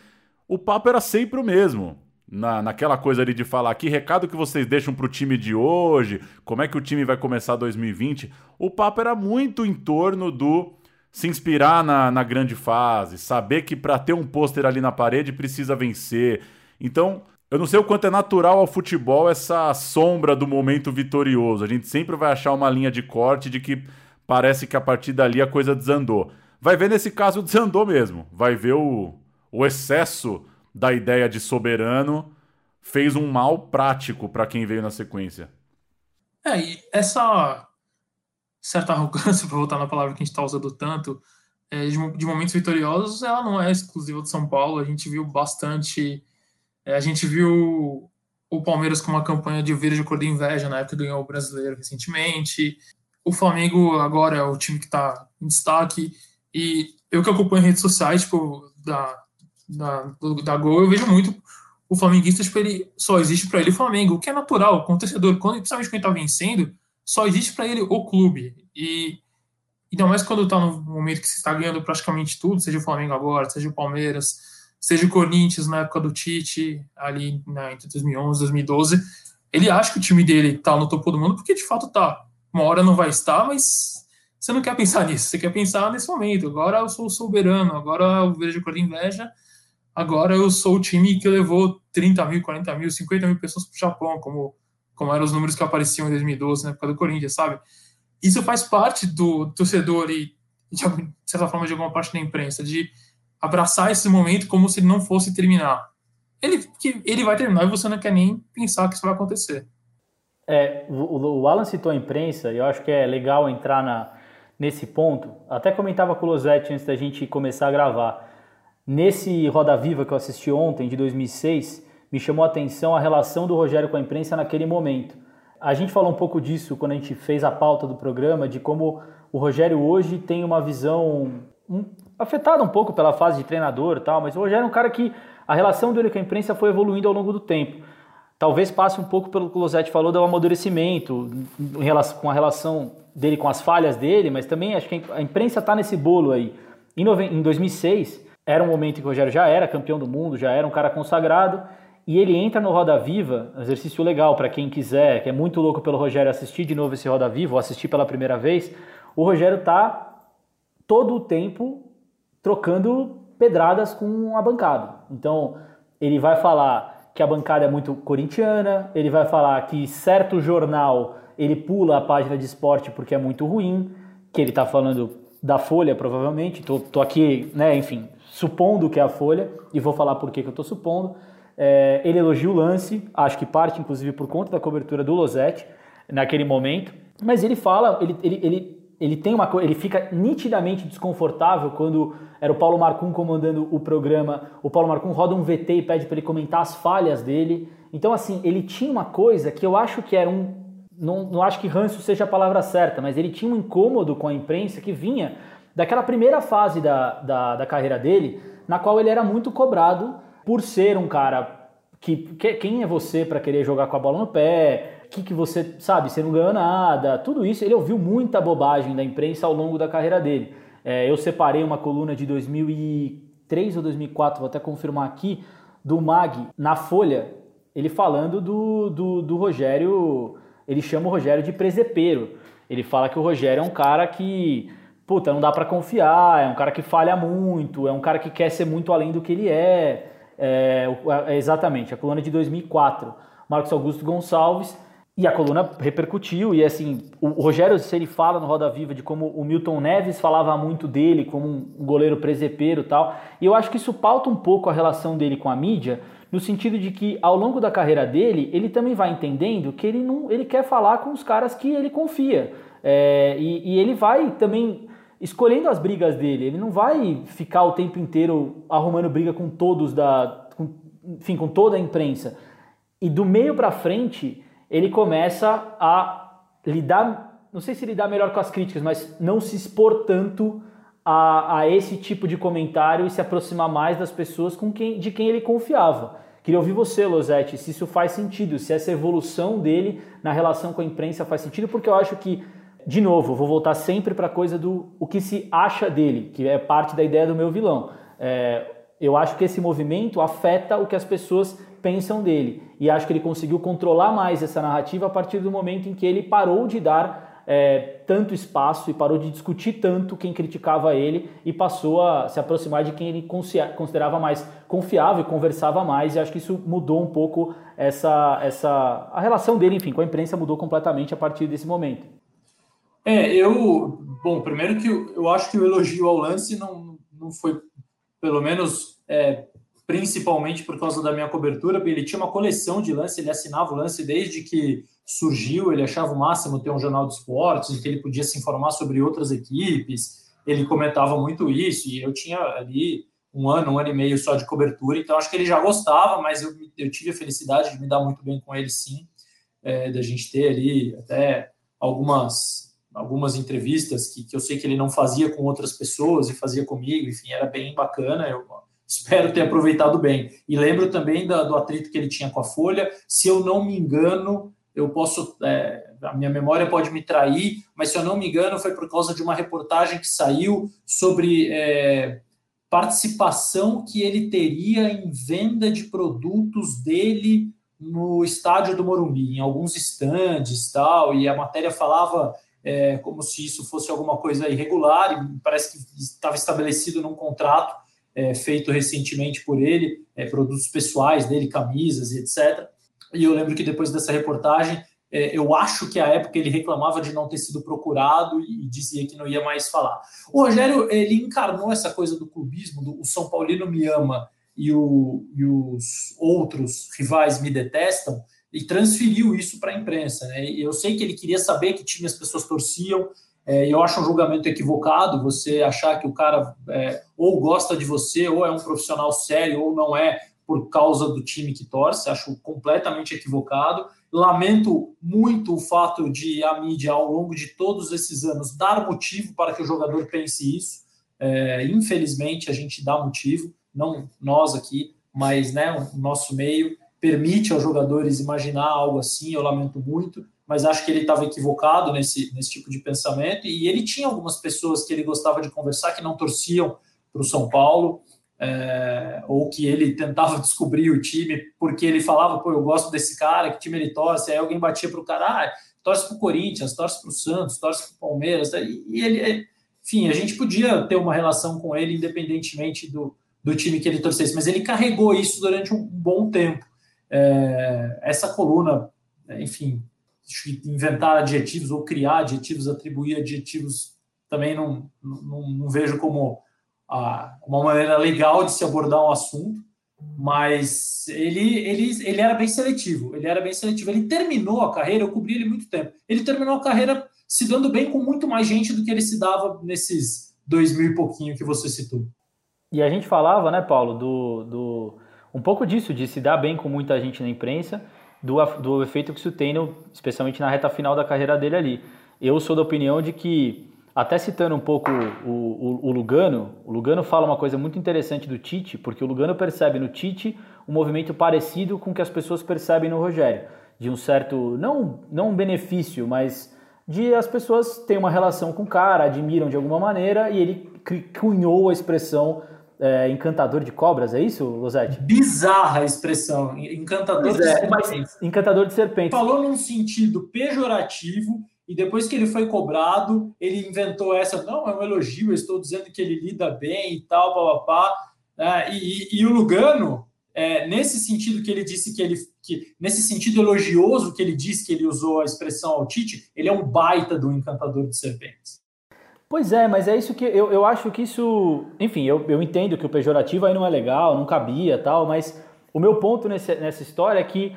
o papo era sempre o mesmo. Na, naquela coisa ali de falar que recado que vocês deixam para o time de hoje, como é que o time vai começar 2020. O papo era muito em torno do se inspirar na, na grande fase, saber que para ter um pôster ali na parede precisa vencer. Então, eu não sei o quanto é natural ao futebol essa sombra do momento vitorioso. A gente sempre vai achar uma linha de corte de que parece que a partir dali a coisa desandou. Vai ver nesse caso desandou mesmo. Vai ver o, o excesso da ideia de soberano fez um mal prático para quem veio na sequência. É, e essa certa arrogância, para voltar na palavra que a gente está usando tanto, é, de, de, momentos vitoriosos, ela não é exclusiva de São Paulo. A gente viu bastante. É, a gente viu o Palmeiras com uma campanha de verde cor de inveja na época que ganhou o brasileiro recentemente. O Flamengo agora é o time que está em destaque. E eu que acompanho redes sociais, tipo, da, da, da Gol, eu vejo muito o flamenguista, tipo, ele só existe para ele o Flamengo, o que é natural, o torcedor, quando, principalmente quando ele tá vencendo, só existe para ele o clube. E ainda mais quando tá no momento que você está ganhando praticamente tudo, seja o Flamengo agora, seja o Palmeiras, seja o Corinthians na época do Tite, ali na, entre 2011 e 2012, ele acha que o time dele tá no topo do mundo, porque de fato tá. Uma hora não vai estar, mas você não quer pensar nisso, você quer pensar nesse momento. Agora eu sou o soberano, agora eu vejo cor de inveja, Agora eu sou o time que levou 30 mil, 40 mil, 50 mil pessoas para o Japão, como, como eram os números que apareciam em 2012, na época do Corinthians, sabe? Isso faz parte do torcedor e de certa forma, de alguma parte da imprensa, de abraçar esse momento como se ele não fosse terminar. Ele, que ele vai terminar e você não quer nem pensar que isso vai acontecer. É, o, o Alan citou a imprensa, e eu acho que é legal entrar na, nesse ponto. Até comentava com o Losetti antes da gente começar a gravar. Nesse Roda Viva que eu assisti ontem, de 2006, me chamou a atenção a relação do Rogério com a imprensa naquele momento. A gente falou um pouco disso quando a gente fez a pauta do programa, de como o Rogério hoje tem uma visão um, afetada um pouco pela fase de treinador e tal, mas o Rogério é um cara que a relação dele com a imprensa foi evoluindo ao longo do tempo. Talvez passe um pouco pelo que o Losetti falou do amadurecimento, relação, com a relação dele com as falhas dele, mas também acho que a imprensa está nesse bolo aí. Em, em 2006, era um momento em que o Rogério já era campeão do mundo, já era um cara consagrado, e ele entra no Roda Viva, exercício legal para quem quiser, que é muito louco pelo Rogério assistir de novo esse Roda Viva, ou assistir pela primeira vez. O Rogério tá todo o tempo trocando pedradas com a bancada. Então, ele vai falar que a bancada é muito corintiana, ele vai falar que certo jornal ele pula a página de esporte porque é muito ruim, que ele está falando da Folha, provavelmente. Tô, tô aqui, né, enfim, supondo que é a Folha, e vou falar por que, que eu estou supondo. É, ele elogia o lance, acho que parte inclusive por conta da cobertura do Losetti naquele momento, mas ele fala, ele, ele, ele, ele tem uma ele fica nitidamente desconfortável quando era o Paulo Marcum comandando o programa, o Paulo Marcum roda um VT e pede para ele comentar as falhas dele. Então assim, ele tinha uma coisa que eu acho que era um não, não acho que ranço seja a palavra certa, mas ele tinha um incômodo com a imprensa que vinha daquela primeira fase da, da, da carreira dele, na qual ele era muito cobrado por ser um cara que, que quem é você para querer jogar com a bola no pé, que que você sabe, você não ganhou nada, tudo isso ele ouviu muita bobagem da imprensa ao longo da carreira dele. É, eu separei uma coluna de 2003 ou 2004, vou até confirmar aqui, do Mag na Folha, ele falando do, do, do Rogério, ele chama o Rogério de presepeiro. Ele fala que o Rogério é um cara que puta, não dá para confiar, é um cara que falha muito, é um cara que quer ser muito além do que ele é. É, é, exatamente, a coluna de 2004, Marcos Augusto Gonçalves, e a coluna repercutiu, e assim, o Rogério, ele fala no Roda Viva de como o Milton Neves falava muito dele como um goleiro presepeiro e tal, e eu acho que isso pauta um pouco a relação dele com a mídia, no sentido de que ao longo da carreira dele, ele também vai entendendo que ele não ele quer falar com os caras que ele confia. É, e, e ele vai também escolhendo as brigas dele. Ele não vai ficar o tempo inteiro arrumando briga com todos da, com, enfim, com toda a imprensa. E do meio para frente, ele começa a lidar, não sei se lidar melhor com as críticas, mas não se expor tanto a, a esse tipo de comentário e se aproximar mais das pessoas com quem, de quem ele confiava. Queria ouvir você, Losetti, se isso faz sentido, se essa evolução dele na relação com a imprensa faz sentido, porque eu acho que de novo, vou voltar sempre para a coisa do o que se acha dele, que é parte da ideia do meu vilão. É, eu acho que esse movimento afeta o que as pessoas pensam dele. E acho que ele conseguiu controlar mais essa narrativa a partir do momento em que ele parou de dar é, tanto espaço e parou de discutir tanto quem criticava ele e passou a se aproximar de quem ele considerava mais confiável e conversava mais. E acho que isso mudou um pouco essa, essa a relação dele, enfim, com a imprensa mudou completamente a partir desse momento. É, eu. Bom, primeiro que eu, eu acho que o elogio ao lance não, não foi, pelo menos, é, principalmente por causa da minha cobertura, ele tinha uma coleção de lance, ele assinava o lance desde que surgiu, ele achava o máximo ter um jornal de esportes, em que ele podia se informar sobre outras equipes, ele comentava muito isso, e eu tinha ali um ano, um ano e meio só de cobertura, então acho que ele já gostava, mas eu, eu tive a felicidade de me dar muito bem com ele, sim, é, da gente ter ali até algumas algumas entrevistas que, que eu sei que ele não fazia com outras pessoas e fazia comigo, enfim, era bem bacana. Eu espero ter aproveitado bem. E lembro também da, do atrito que ele tinha com a Folha. Se eu não me engano, eu posso. É, a minha memória pode me trair, mas se eu não me engano, foi por causa de uma reportagem que saiu sobre. É, participação que ele teria em venda de produtos dele no estádio do Morumbi, em alguns estandes tal, e a matéria falava é, como se isso fosse alguma coisa irregular, e parece que estava estabelecido num contrato é, feito recentemente por ele, é, produtos pessoais dele, camisas e etc. E eu lembro que depois dessa reportagem, É, eu acho que a época ele reclamava de não ter sido procurado e dizia que não ia mais falar. O Rogério ele encarnou essa coisa do clubismo, do o São Paulino me ama e, o, e os outros rivais me detestam, e transferiu isso para a imprensa. Né? Eu sei que ele queria saber que time as pessoas torciam, é, eu acho um julgamento equivocado você achar que o cara é, ou gosta de você, ou é um profissional sério, ou não é por causa do time que torce. Acho completamente equivocado. Lamento muito o fato de a mídia, ao longo de todos esses anos, dar motivo para que o jogador pense isso. É, infelizmente, a gente dá motivo, não nós aqui, mas né, o nosso meio permite aos jogadores imaginar algo assim. Eu lamento muito mas acho que ele estava equivocado nesse, nesse tipo de pensamento. E ele tinha algumas pessoas que ele gostava de conversar que não torciam para o São Paulo, é, ou que ele tentava descobrir o time, porque ele falava, pô, eu gosto desse cara, que time ele torce. Aí alguém batia para o cara, ah, torce para o Corinthians, torce para o Santos, torce para o Palmeiras. E ele, enfim, a gente podia ter uma relação com ele independentemente do, do time que ele torcesse, mas ele carregou isso durante um bom tempo. É, essa coluna, enfim, inventar adjetivos ou criar adjetivos, atribuir adjetivos, também não, não, não vejo como ah, uma maneira legal de se abordar um assunto, mas ele, ele, ele era bem seletivo, ele era bem seletivo, ele terminou a carreira, eu cobri ele muito tempo, ele terminou a carreira se dando bem com muito mais gente do que ele se dava nesses dois mil e pouquinho que você citou. E a gente falava, né, Paulo, do, do um pouco disso, de se dar bem com muita gente na imprensa, do, do efeito que isso tem, no, especialmente na reta final da carreira dele ali. Eu sou da opinião de que, até citando um pouco o, o, o, Lugano, o Lugano fala uma coisa muito interessante do Tite, porque o Lugano percebe no Tite um movimento parecido com o que as pessoas percebem no Rogério, de um certo, não, não um benefício, mas de as pessoas têm uma relação com o cara, admiram de alguma maneira, e ele cunhou a expressão é, encantador de cobras, é isso, Losetti? Bizarra a expressão, encantador de é, serpentes. Encantador de serpentes. Falou num sentido pejorativo e depois que ele foi cobrado, ele inventou essa, não, é um elogio, eu estou dizendo que ele lida bem e tal, papapá. É, e, e, e, o Lugano, é, nesse sentido que ele disse que ele, que, nesse sentido elogioso que ele disse que ele usou a expressão ao Tite, ele é um baita do encantador de serpentes. Pois é, mas é isso que eu, eu acho que isso. Enfim, eu, eu entendo que o pejorativo aí não é legal, não cabia tal, mas o meu ponto nesse, nessa história é que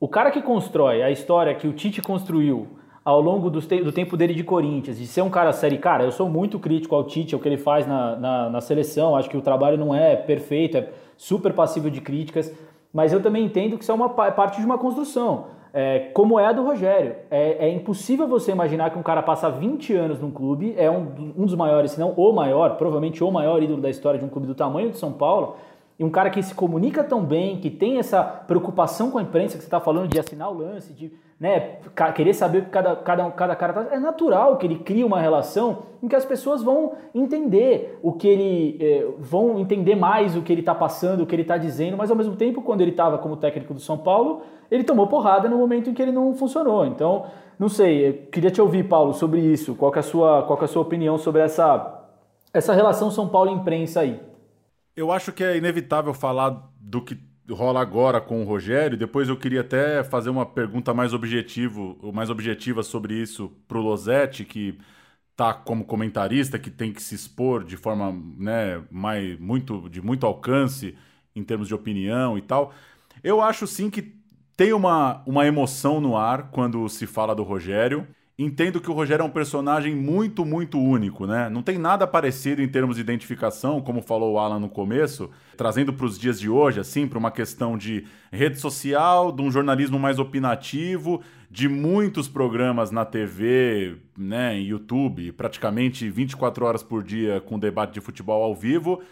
o cara que constrói a história que o Tite construiu ao longo do, do tempo dele de Corinthians, de ser um cara sério, cara, eu sou muito crítico ao Tite, o que ele faz na, na, na seleção, acho que o trabalho não é perfeito, é super passível de críticas, mas eu também entendo que isso é uma parte de uma construção é, como é a do Rogério. É, é, impossível você imaginar que um cara passa 20 anos num clube, é um, um dos maiores, se não o maior, provavelmente o maior ídolo da história de um clube do tamanho de São Paulo, e um cara que se comunica tão bem, que tem essa preocupação com a imprensa que você está falando de assinar o lance, de né, querer saber cada, cada, cada cara tá. É natural que ele crie uma relação em que as pessoas vão entender o que ele. É, vão entender mais o que ele está passando, o que ele está dizendo, mas ao mesmo tempo, quando ele estava como técnico do São Paulo, ele tomou porrada no momento em que ele não funcionou. Então, não sei, queria te ouvir, Paulo, sobre isso. Qual é a sua, qual é a sua opinião sobre essa, essa relação São Paulo-imprensa aí? Eu acho que é inevitável falar do que rola agora com o Rogério. Depois eu queria até fazer uma pergunta mais objetivo, mais objetiva sobre isso para o Losetti, que tá como comentarista, que tem que se expor de forma, né, mais muito de muito alcance em termos de opinião e tal. Eu acho sim que tem uma, uma emoção no ar quando se fala do Rogério. Entendo que o Rogério é um personagem muito, muito único, né? Não tem nada parecido em termos de identificação, como falou o Alan no começo, trazendo para os dias de hoje, assim, para uma questão de rede social, de um jornalismo mais opinativo, de muitos programas na TV, né, em YouTube, praticamente 24 horas por dia com debate de futebol ao vivo,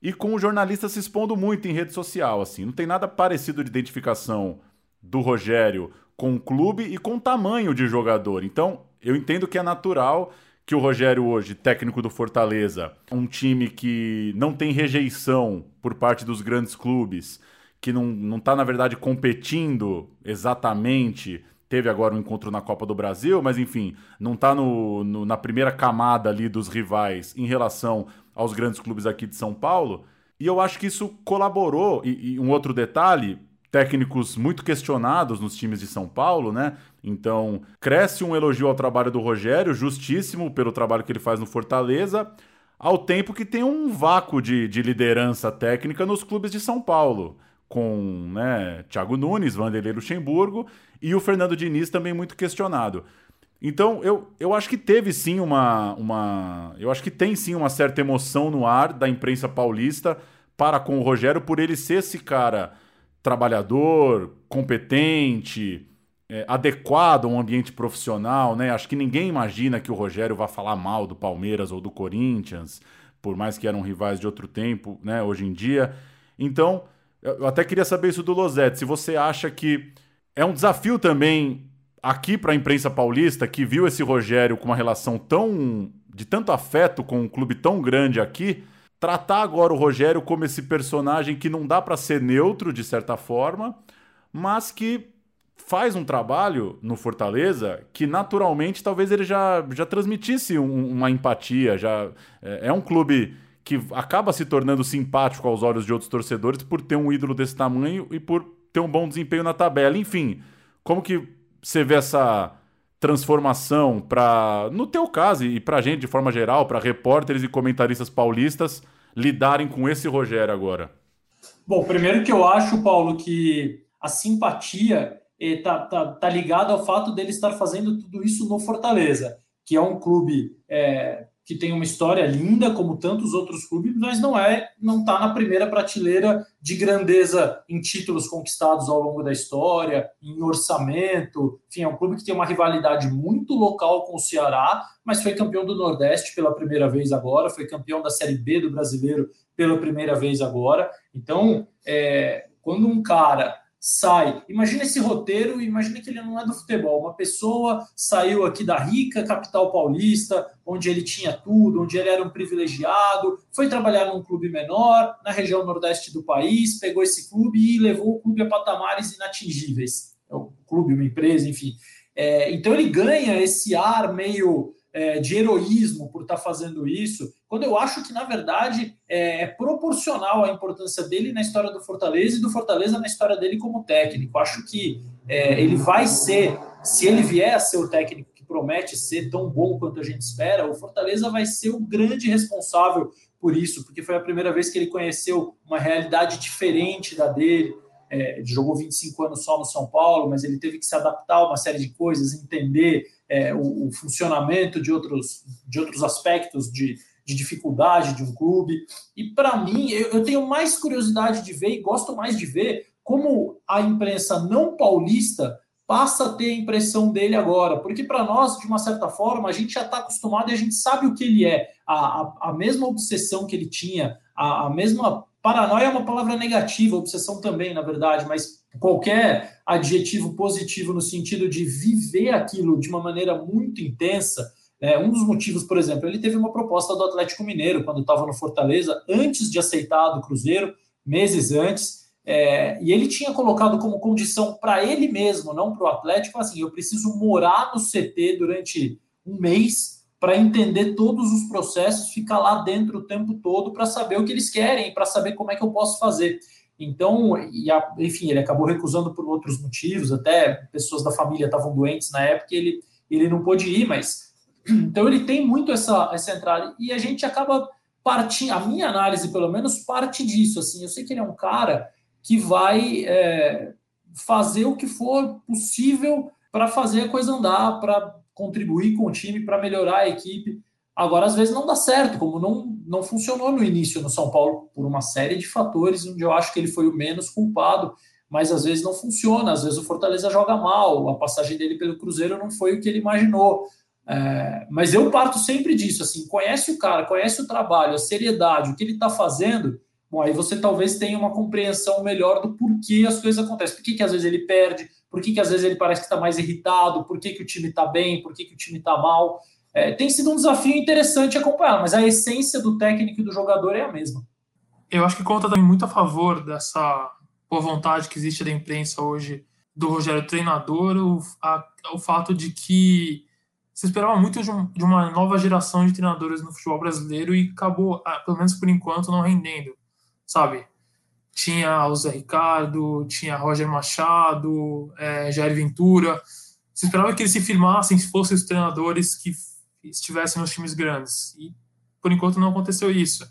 e com o jornalista se expondo muito em rede social, assim. Não tem nada parecido de identificação do Rogério com o clube e com o tamanho de jogador. Então, eu entendo que é natural que o Rogério hoje, técnico do Fortaleza, um time que não tem rejeição por parte dos grandes clubes, que não, não tá, na verdade, competindo exatamente. Teve agora um encontro na Copa do Brasil, mas enfim, não está no, no, na primeira camada ali dos rivais em relação aos grandes clubes aqui de São Paulo. E eu acho que isso colaborou. E, e um outro detalhe, técnicos muito questionados nos times de São Paulo, né? Então, cresce um elogio ao trabalho do Rogério, justíssimo pelo trabalho que ele faz no Fortaleza, ao tempo que tem um vácuo de, de liderança técnica nos clubes de São Paulo, com né, Thiago Nunes, Vanderlei Luxemburgo e o Fernando Diniz também muito questionado. Então, eu, eu acho que teve sim uma, uma. Eu acho que tem sim uma certa emoção no ar da imprensa paulista para com o Rogério por ele ser esse cara trabalhador, competente, é, adequado a um ambiente profissional, né? Acho que ninguém imagina que o Rogério vá falar mal do Palmeiras ou do Corinthians, por mais que eram rivais de outro tempo, né? Hoje em dia. Então, eu até queria saber isso do Losete. Se você acha que é um desafio também aqui para a imprensa paulista que viu esse Rogério com uma relação tão de tanto afeto com um clube tão grande aqui, tratar agora o Rogério como esse personagem que não dá para ser neutro de certa forma, mas que faz um trabalho no Fortaleza que naturalmente talvez ele já, já transmitisse um, uma empatia, já é, é um clube que acaba se tornando simpático aos olhos de outros torcedores por ter um ídolo desse tamanho e por ter um bom desempenho na tabela. Enfim, como que você vê essa transformação para, no teu caso e para gente de forma geral, para repórteres e comentaristas paulistas lidarem com esse Rogério agora? Bom, primeiro que eu acho, Paulo, que a simpatia está eh, tá, tá ligada ao fato dele estar fazendo tudo isso no Fortaleza, que é um clube é, que tem uma história linda, como tantos outros clubes, mas não é, não está na primeira prateleira de grandeza em títulos conquistados ao longo da história, em orçamento. Enfim, é um clube que tem uma rivalidade muito local com o Ceará, mas foi campeão do Nordeste pela primeira vez agora, foi campeão da Série B do Brasileiro pela primeira vez agora. Então, é, quando um cara sai. Imagina esse roteiro, imagina que ele não é do futebol. Uma pessoa saiu aqui da rica capital paulista, onde ele tinha tudo, onde ele era um privilegiado, foi trabalhar num clube menor, na região nordeste do país, pegou esse clube e levou o clube a patamares inatingíveis. É um clube, uma empresa, enfim. É, então ele ganha esse ar meio é, de heroísmo por estar tá fazendo isso, quando eu acho que, na verdade, é, é, proporcional à importância dele na história do Fortaleza e do Fortaleza na história dele como técnico. Acho que é, ele vai ser, se ele vier a ser o técnico que promete ser tão bom quanto a gente espera, o Fortaleza vai ser o grande responsável por isso, porque foi a primeira vez que ele conheceu uma realidade diferente da dele. É, jogou 25 anos só no São Paulo, mas ele teve que se adaptar a uma série de coisas, entender é, o, o, funcionamento de outros, de outros aspectos de, de dificuldade de um clube. E para mim, eu, eu, tenho mais curiosidade de ver e gosto mais de ver como a imprensa não paulista passa a ter a impressão dele agora. Porque para nós, de uma certa forma, a gente já está acostumado e a gente sabe o que ele é. A, a, a mesma obsessão que ele tinha, a, a mesma. Paranoia é uma palavra negativa, obsessão também, na verdade, mas qualquer adjetivo positivo no sentido de viver aquilo de uma maneira muito intensa. É, um dos motivos, por exemplo, ele teve uma proposta do Atlético Mineiro quando estava no Fortaleza, antes de aceitar do Cruzeiro, meses antes, é, e ele tinha colocado como condição para ele mesmo, não para o Atlético, assim, eu preciso morar no CT durante um mês para entender todos os processos, ficar lá dentro o tempo todo para saber o que eles querem, para saber como é que eu posso fazer. Então, a, enfim, ele acabou recusando por outros motivos, até pessoas da família estavam doentes na época, ele, ele não pôde ir, mas. Então, ele tem muito essa, essa entrada, e a gente acaba partindo, a minha análise, pelo menos, parte disso. Assim, eu sei que ele é um cara que vai é, fazer o que for possível para fazer a coisa andar, para contribuir com o time, para melhorar a equipe. Agora, às vezes, não dá certo, como não, não funcionou no início no São Paulo, por uma série de fatores, onde eu acho que ele foi o menos culpado, mas às vezes não funciona, às vezes o Fortaleza joga mal, a passagem dele pelo Cruzeiro não foi o que ele imaginou. É, mas eu parto sempre disso, assim, conhece o cara, conhece o trabalho, a seriedade, o que ele está fazendo, bom, aí você talvez tenha uma compreensão melhor do porquê as coisas acontecem, por que, que às vezes ele perde, por que, que às vezes ele parece que está mais irritado, por que, que o time está bem, por que, que o time está mal. É, tem sido um desafio interessante acompanhar, mas a essência do técnico e do jogador é a mesma. Eu acho que conta também muito a favor dessa boa vontade que existe da imprensa hoje do Rogério treinador, o, a, o fato de que se esperava muito de, um, de, uma nova geração de treinadores no futebol brasileiro e acabou, ah, pelo menos por enquanto, não rendendo, sabe? Tinha o Zé Ricardo, tinha Roger Machado, é, Jair Ventura, se esperava que eles se firmassem se fossem os treinadores que estivessem nos times grandes. E por enquanto não aconteceu isso.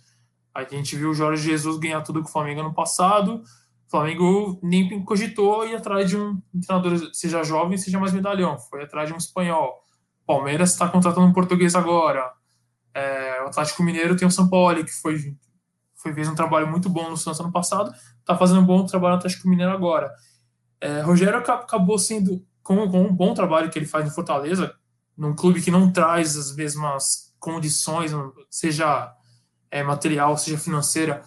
A gente viu o Jorge Jesus ganhar tudo com o Flamengo no passado. O Flamengo nem cogitou ir atrás de um treinador, seja jovem, seja mais medalhão. Foi atrás de um espanhol. Palmeiras está contratando um português agora. É, o Atlético Mineiro tem o São Paulo, que foi, foi fez um trabalho muito bom no Santos ano passado. Está fazendo um bom trabalho no Atlético Mineiro agora. É, Rogério acabou sendo, com, com um bom trabalho que ele faz no Fortaleza, num clube que não traz as mesmas condições, seja é, material, seja financeira,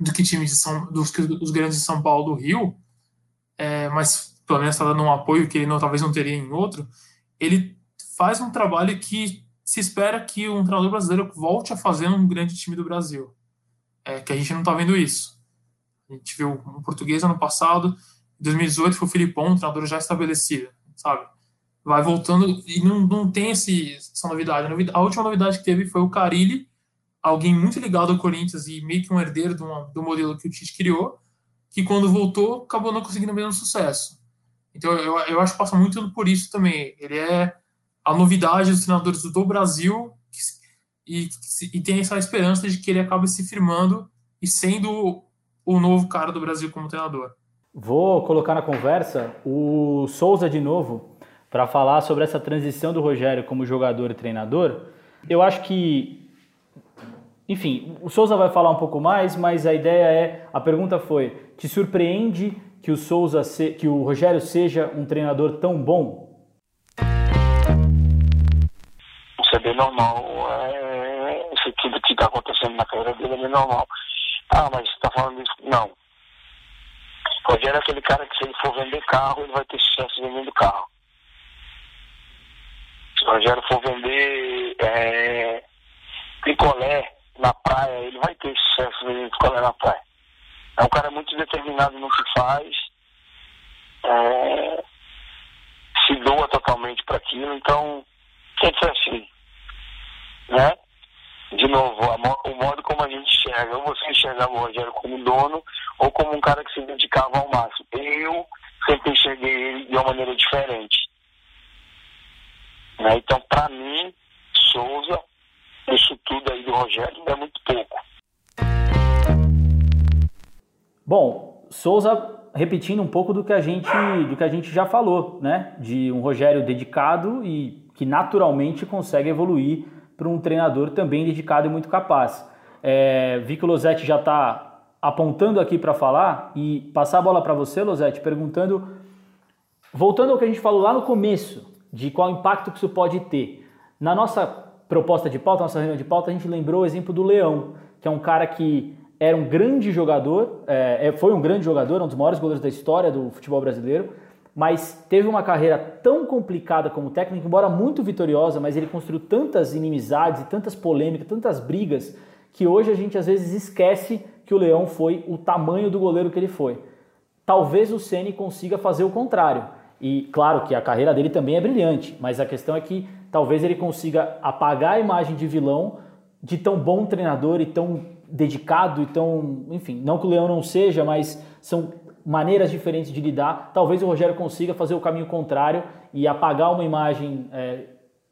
do que times de São, dos, dos grandes de São Paulo do Rio, é, mas pelo menos está dando um apoio que ele não, talvez não teria em outro, ele faz um trabalho que se espera que um treinador brasileiro volte a fazer um grande time do Brasil. É, que a gente não está vendo isso. A gente viu um português ano passado, em 2018 foi o Filipão, um treinador já estabelecido, sabe? Vai voltando e não, não tem esse, essa novidade. A última novidade que teve foi o Carilli, alguém muito ligado ao Corinthians e meio que um herdeiro do, do modelo que o Tite criou, que quando voltou acabou não conseguindo o mesmo sucesso. Então eu, eu acho que passa muito por isso também. Ele é a novidade dos treinadores do Brasil e, e tem essa esperança de que ele acabe se firmando e sendo o novo cara do Brasil como treinador. Vou colocar na conversa o Souza de novo para falar sobre essa transição do Rogério como jogador e treinador. Eu acho que enfim, o Souza vai falar um pouco mais, mas a ideia é, a pergunta foi: te surpreende que o Souza, se, que o Rogério seja um treinador tão bom? É normal. É, isso tudo que está acontecendo na carreira dele é normal. Ah, mas está falando isso? Não. Rogério é aquele cara que se ele for vender carro, ele vai ter sucesso vendendo carro. Se o Rogério for vender é, picolé, na praia, ele vai ter sucesso vendendo picolé na praia. É um cara muito determinado no que faz, é, se doa totalmente para aquilo, então ser assim. Né? De novo, a, o modo como a gente enxerga, ou você enxergava o Rogério como dono, ou como um cara que se dedicava ao máximo. Eu sempre enxerguei ele de uma maneira diferente. Né? Então, para mim, Souza isso tudo aí do Rogério é muito pouco. Bom, Souza repetindo um pouco do que a gente do que a gente já falou, né? De um Rogério dedicado e que naturalmente consegue evoluir para um treinador também dedicado e muito capaz. É, vi que o Losetti já está apontando aqui para falar e passar a bola para você, Losetti, perguntando, voltando ao que a gente falou lá no começo, de qual impacto que isso pode ter. Na nossa proposta de pauta, nossa reunião de pauta, a gente lembrou o exemplo do Leão, que é um cara que era um grande jogador, é, é foi um grande jogador, um dos maiores goleiros da história do futebol brasileiro, mas teve uma carreira tão complicada como técnico, embora muito vitoriosa, mas ele construiu tantas inimizades, tantas polêmicas, tantas brigas, que hoje a gente às vezes esquece que o Leão foi o tamanho do goleiro que ele foi. Talvez o Ceni consiga fazer o contrário. E claro que a carreira dele também é brilhante, mas a questão é que talvez ele consiga apagar a imagem de vilão de tão bom treinador e tão dedicado e tão, enfim, não que o Leão não seja, mas são maneiras diferentes de lidar. Talvez o Rogério consiga fazer o caminho contrário e apagar uma imagem é,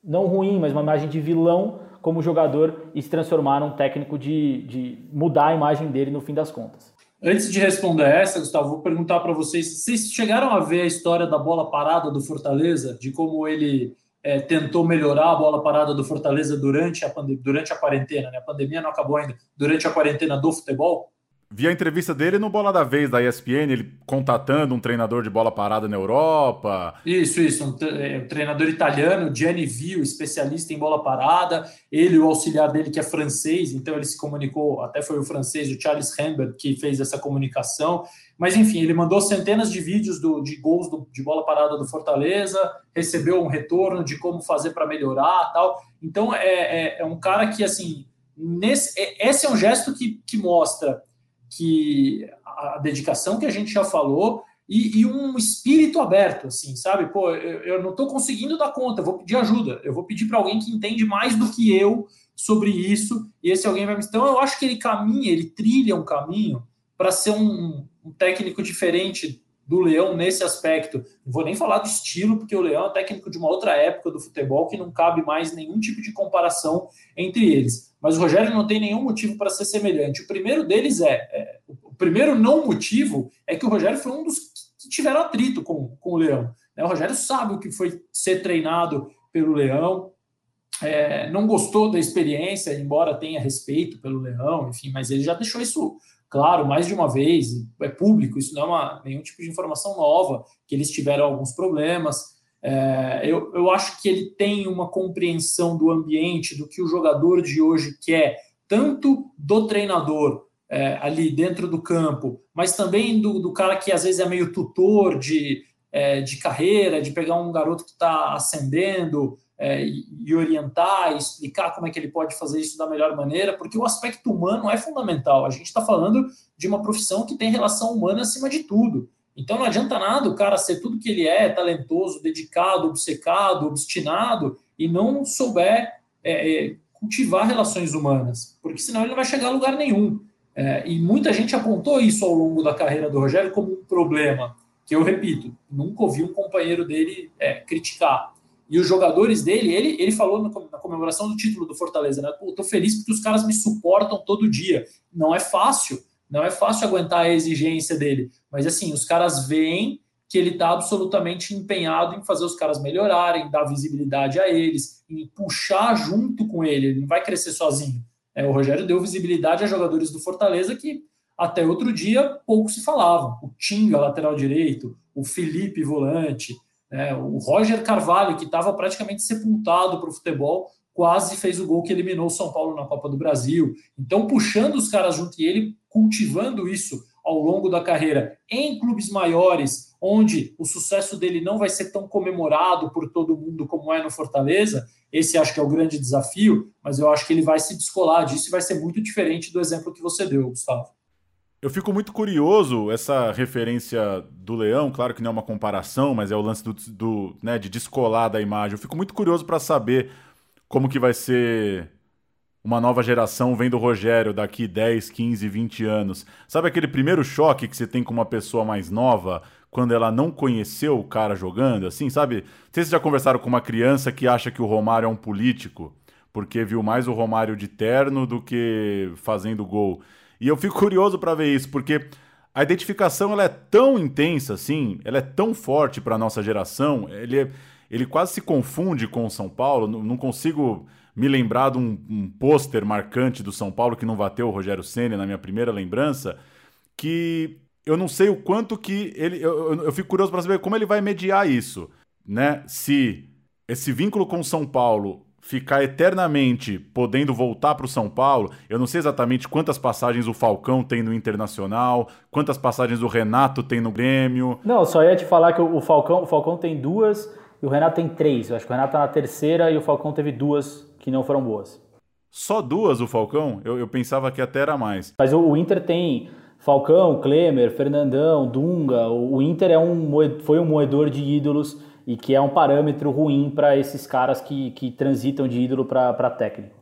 não ruim, mas uma imagem de vilão como jogador e se transformar num técnico de, de mudar a imagem dele no fim das contas. Antes de responder essa, Gustavo, vou perguntar para vocês: vocês chegaram a ver a história da bola parada do Fortaleza, de como ele é, tentou melhorar a bola parada do Fortaleza durante a, durante a quarentena, né? A pandemia não acabou ainda, durante a quarentena do futebol. Vi a entrevista dele no Bola da Vez da ESPN, ele contatando um treinador de bola parada na Europa. Isso, isso, um, é, um treinador italiano, Gianni Vio, especialista em bola parada. Ele, o auxiliar dele, que é francês, então ele se comunicou, até foi o francês, o Charles Rambert, que fez essa comunicação. Mas enfim, ele mandou centenas de vídeos do, de gols do, de bola parada do Fortaleza, recebeu um retorno de como fazer para melhorar tal. Então é, é, é, um cara que, assim, nesse, é, esse é um gesto que, que mostra que a dedicação que a gente já falou e, e um espírito aberto, assim, sabe? Pô, eu, eu não estou conseguindo dar conta, vou pedir ajuda, eu vou pedir para alguém que entende mais do que eu sobre isso, e esse alguém vai me. Então, eu acho que ele caminha, ele trilha um caminho para ser um, um, técnico diferente do Leão nesse aspecto. Não vou nem falar do estilo, porque o Leão é técnico de uma outra época do futebol que não cabe mais nenhum tipo de comparação entre eles. Mas o Rogério não tem nenhum motivo para ser semelhante. O primeiro deles é, é, o primeiro não motivo é que o Rogério foi um dos que tiveram atrito com, com o Leão. Né? O Rogério sabe o que foi ser treinado pelo Leão, é, não gostou da experiência, embora tenha respeito pelo Leão, enfim, mas ele já deixou isso claro mais de uma vez, é público, isso não é uma, nenhum tipo de informação nova, que eles tiveram alguns problemas. É, eu, eu acho que ele tem uma compreensão do ambiente, do que o jogador de hoje quer, tanto do treinador é, ali dentro do campo, mas também do, do, cara que às vezes é meio tutor de, é, de carreira, de pegar um garoto que está ascendendo, é, e orientar, explicar como é que ele pode fazer isso da melhor maneira, porque o aspecto humano é fundamental. A gente está falando de uma profissão que tem relação humana acima de tudo. Então não adianta nada o cara ser tudo que ele é, talentoso, dedicado, obcecado, obstinado, e não souber é, é, cultivar relações humanas, porque senão ele não vai chegar a lugar nenhum. É, e muita gente apontou isso ao longo da carreira do Rogério como um problema, que eu repito, nunca ouvi um companheiro dele é, criticar. E os jogadores dele, ele, ele falou na comemoração do título do Fortaleza, né? Pô, tô feliz porque os caras me suportam todo dia. Não é fácil, não é fácil aguentar a exigência dele. Mas assim, os caras veem que ele está absolutamente empenhado em fazer os caras melhorarem, dar visibilidade a eles, em puxar junto com ele. Ele não vai crescer sozinho. É, o Rogério deu visibilidade a jogadores do Fortaleza que até outro dia pouco se falavam. O Tinga, lateral direito, o Felipe, volante, é, o Roger Carvalho, que estava praticamente sepultado para o futebol, quase fez o gol que eliminou o São Paulo na Copa do Brasil. Então, puxando os caras junto e ele cultivando isso ao longo da carreira em clubes maiores, onde o sucesso dele não vai ser tão comemorado por todo mundo como é no Fortaleza, esse acho que é o grande desafio, mas eu acho que ele vai se descolar disso e vai ser muito diferente do exemplo que você deu, Gustavo. Eu fico muito curioso, essa referência do Leão, claro que não é uma comparação, mas é o lance do, do né, de descolar da imagem. Eu fico muito curioso para saber como que vai ser uma nova geração vendo o Rogério daqui 10, 15, 20 anos. Sabe aquele primeiro choque que você tem com uma pessoa mais nova, quando ela não conheceu o cara jogando, assim, sabe? Não sei se vocês já conversaram com uma criança que acha que o Romário é um político, porque viu mais o Romário de terno do que fazendo gol. E eu fico curioso para ver isso, porque a identificação ela é tão intensa assim, ela é tão forte para nossa geração, ele, é, ele quase se confunde com o São Paulo. Não, não consigo me lembrar de um, um pôster marcante do São Paulo que não bateu o Rogério Senna na minha primeira lembrança, que eu não sei o quanto que ele. Eu, eu, eu fico curioso para saber como ele vai mediar isso, né? Se esse vínculo com o São Paulo ficar eternamente podendo voltar para o São Paulo. Eu não sei exatamente quantas passagens o Falcão tem no Internacional, quantas passagens o Renato tem no Grêmio. Não, só ia te falar que o Falcão, o Falcão tem duas e o Renato tem três. Eu acho que o Renato tá na terceira e o Falcão teve duas que não foram boas. Só duas o Falcão? Eu, eu pensava que até era mais. Mas o, o Inter tem Falcão, Klemer, Fernandão, Dunga. O, o Inter é um, foi um moedor de ídolos e que é um parâmetro ruim para esses caras que, que transitam de ídolo para técnico.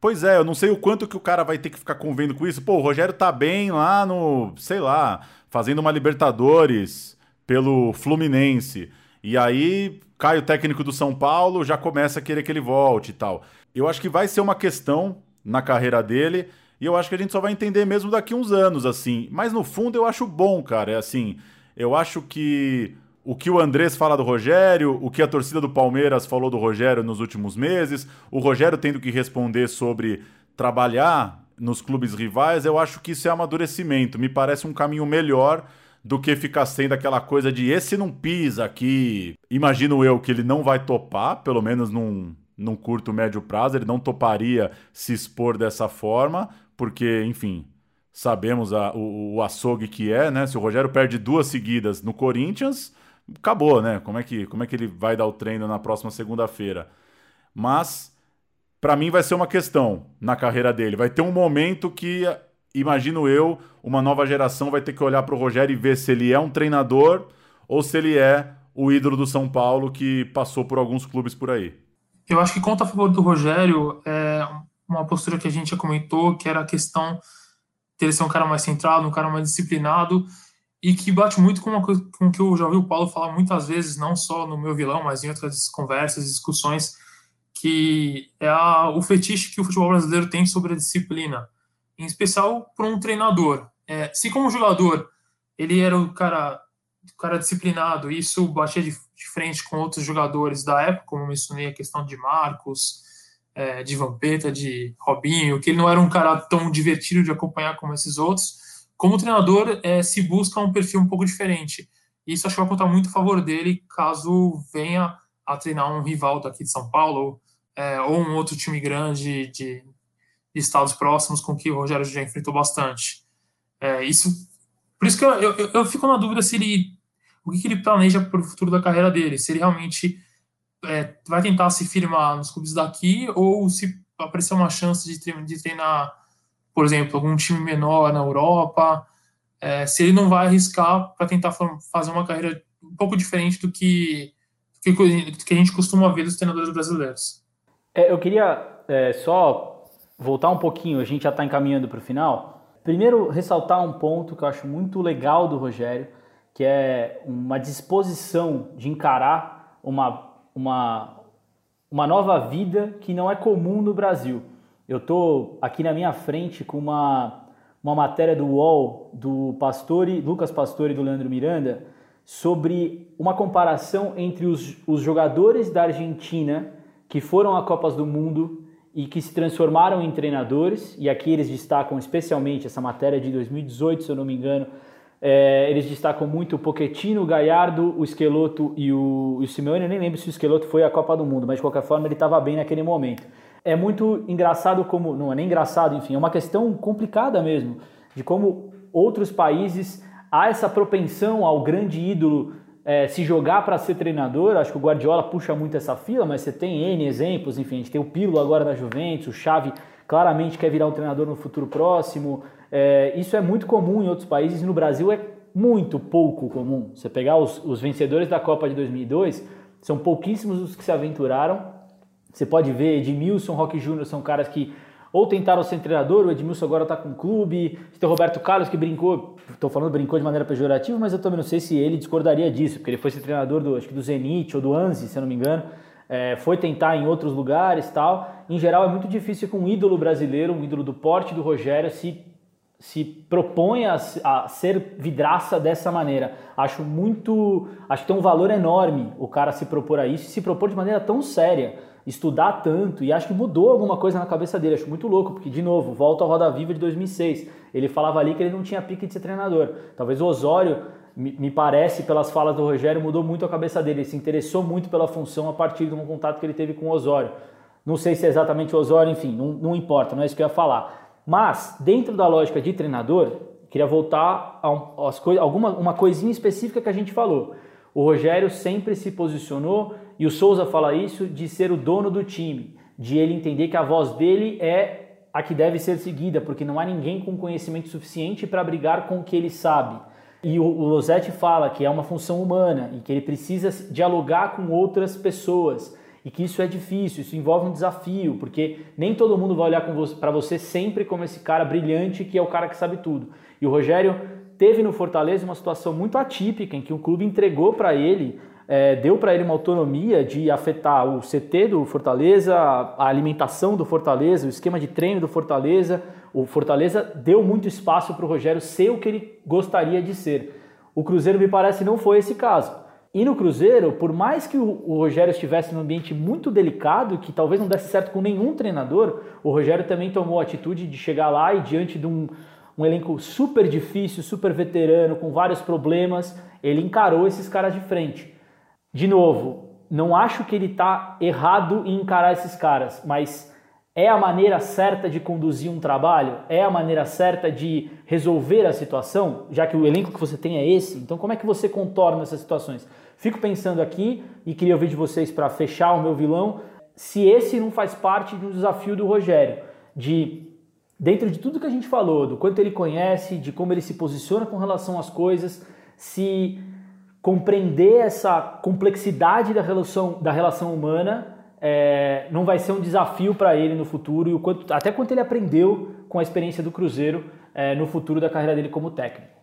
Pois é, eu não sei o quanto que o cara vai ter que ficar convendo com isso. Pô, o Rogério tá bem lá no, sei lá, fazendo uma Libertadores pelo Fluminense. E aí cai o técnico do São Paulo, já começa a querer que ele volte e tal. Eu acho que vai ser uma questão na carreira dele e eu acho que a gente só vai entender mesmo daqui uns anos, assim. Mas no fundo eu acho bom, cara. É assim, eu acho que o que o Andrés fala do Rogério, o que a torcida do Palmeiras falou do Rogério nos últimos meses, o Rogério tendo que responder sobre trabalhar nos clubes rivais, eu acho que isso é amadurecimento. Me parece um caminho melhor do que ficar sendo aquela coisa de esse não pisa aqui. Imagino eu que ele não vai topar, pelo menos num, num curto, médio prazo, ele não toparia se expor dessa forma, porque, enfim, sabemos a, o, o açougue que é, né? Se o Rogério perde duas seguidas no Corinthians acabou, né? Como é que, como é que ele vai dar o treino na próxima segunda-feira? Mas, para mim, vai ser uma questão na carreira dele. Vai ter um momento que, imagino eu, uma nova geração vai ter que olhar para o Rogério e ver se ele é um treinador ou se ele é o ídolo do São Paulo que passou por alguns clubes por aí. Eu acho que conta a favor do Rogério é uma postura que a gente já comentou, que era a questão de ele ser um cara mais centrado, um cara mais disciplinado e que bate muito com uma coisa com que eu já ouvi o Paulo falar muitas vezes, não só no meu vilão, mas em outras conversas, discussões, que é a, o fetiche que o futebol brasileiro tem sobre a disciplina, em especial para um treinador. É, se como jogador ele era o cara, o cara disciplinado, e isso batia de, de, frente com outros jogadores da época, como eu mencionei a questão de Marcos, é, de Vampeta, de Robinho, que ele não era um cara tão divertido de acompanhar como esses outros. Como treinador, é, se busca um perfil um pouco diferente. Isso acho que vai contar muito a favor dele caso venha a treinar um rival daqui de São Paulo é, ou um outro time grande de, de, estados próximos com que o Rogério já enfrentou bastante. É, isso, por isso que eu, eu, eu, fico na dúvida se ele o que, ele planeja para o futuro da carreira dele, se ele realmente é, vai tentar se firmar nos clubes daqui ou se aparecer uma chance de, de treinar, por exemplo, algum time menor na Europa, é, se ele não vai arriscar para tentar fazer uma carreira um pouco diferente do que, do que, a gente costuma ver dos treinadores brasileiros. É, eu queria é, só voltar um pouquinho, a gente já está encaminhando para o final. Primeiro, ressaltar um ponto que eu acho muito legal do Rogério, que é uma disposição de encarar uma uma, uma nova vida que não é comum no Brasil. Eu estou aqui na minha frente com uma, uma matéria do UOL do Pastore, Lucas Pastore e do Leandro Miranda sobre uma comparação entre os, os jogadores da Argentina que foram a Copas do Mundo e que se transformaram em treinadores, e aqui eles destacam especialmente essa matéria de 2018, se eu não me engano, é, eles destacam muito o Pochettino, o Gallardo, o Esqueloto e o, o Simeone. Eu nem lembro se o Esqueloto foi a Copa do Mundo, mas de qualquer forma ele estava bem naquele momento. É muito engraçado como. Não é nem engraçado, enfim, é uma questão complicada mesmo, de como outros países há essa propensão ao grande ídolo é, se jogar para ser treinador. Acho que o Guardiola puxa muito essa fila, mas você tem N exemplos, enfim, a gente tem o Pirlo agora na Juventus, o Xavi claramente quer virar um treinador no futuro próximo. É, isso é muito comum em outros países e no Brasil é muito pouco comum. Você pegar os, os vencedores da Copa de 2002, são pouquíssimos os que se aventuraram. Você pode ver Edmilson, Roque Júnior são caras que ou tentaram ser treinador, o Edmilson agora está com o clube. Tem o Roberto Carlos que brincou, estou falando brincou de maneira pejorativa, mas eu também não sei se ele discordaria disso, porque ele foi ser treinador do, acho que do Zenit ou do Anzi, se eu não me engano. É, foi tentar em outros lugares tal. Em geral é muito difícil que um ídolo brasileiro, um ídolo do porte do Rogério, se se propõe a, a, ser vidraça dessa maneira. Acho muito. Acho que tem um valor enorme o cara se propor a isso e se propor de maneira tão séria, estudar tanto, e acho que mudou alguma coisa na cabeça dele. Acho muito louco, porque, de novo, volta à Roda Viva de 2006. Ele falava ali que ele não tinha pique de ser treinador. Talvez o Osório, me, parece, pelas falas do Rogério, mudou muito a cabeça dele. Ele se interessou muito pela função a partir de um contato que ele teve com o Osório. Não sei se é exatamente o Osório, enfim, não, não importa, não é isso que eu ia falar mas, dentro da lógica de treinador, queria voltar a, um, as uma coisinha específica que a gente falou. O Rogério sempre se posicionou, e o Souza fala isso, de ser o dono do time, de ele entender que a voz dele é a que deve ser seguida, porque não há ninguém com conhecimento suficiente para brigar com o que ele sabe. E o, Losetti fala que é uma função humana e que ele precisa dialogar com outras pessoas e que isso é difícil, isso envolve um desafio, porque nem todo mundo vai olhar para você sempre como esse cara brilhante que é o cara que sabe tudo. E o Rogério teve no Fortaleza uma situação muito atípica em que o clube entregou para ele, é, deu para ele uma autonomia de afetar o CT do Fortaleza, a alimentação do Fortaleza, o esquema de treino do Fortaleza. O Fortaleza deu muito espaço para o Rogério ser o que ele gostaria de ser. O Cruzeiro, me parece, não foi esse caso. E no Cruzeiro, por mais que o, Rogério estivesse num ambiente muito delicado, que talvez não desse certo com nenhum treinador, o Rogério também tomou a atitude de chegar lá e diante de um, um elenco super difícil, super veterano, com vários problemas, ele encarou esses caras de frente. De novo, não acho que ele está errado em encarar esses caras, mas é a maneira certa de conduzir um trabalho? É a maneira certa de resolver a situação? Já que o elenco que você tem é esse, então como é que você contorna essas situações? Fico pensando aqui e queria ouvir de vocês para fechar o meu vilão, se esse não faz parte de um desafio do Rogério, de dentro de tudo que a gente falou, do quanto ele conhece, de como ele se posiciona com relação às coisas, se compreender essa complexidade da relação, da relação humana é, não vai ser um desafio para ele no futuro e o quanto, até quanto ele aprendeu com a experiência do Cruzeiro é, no futuro da carreira dele como técnico.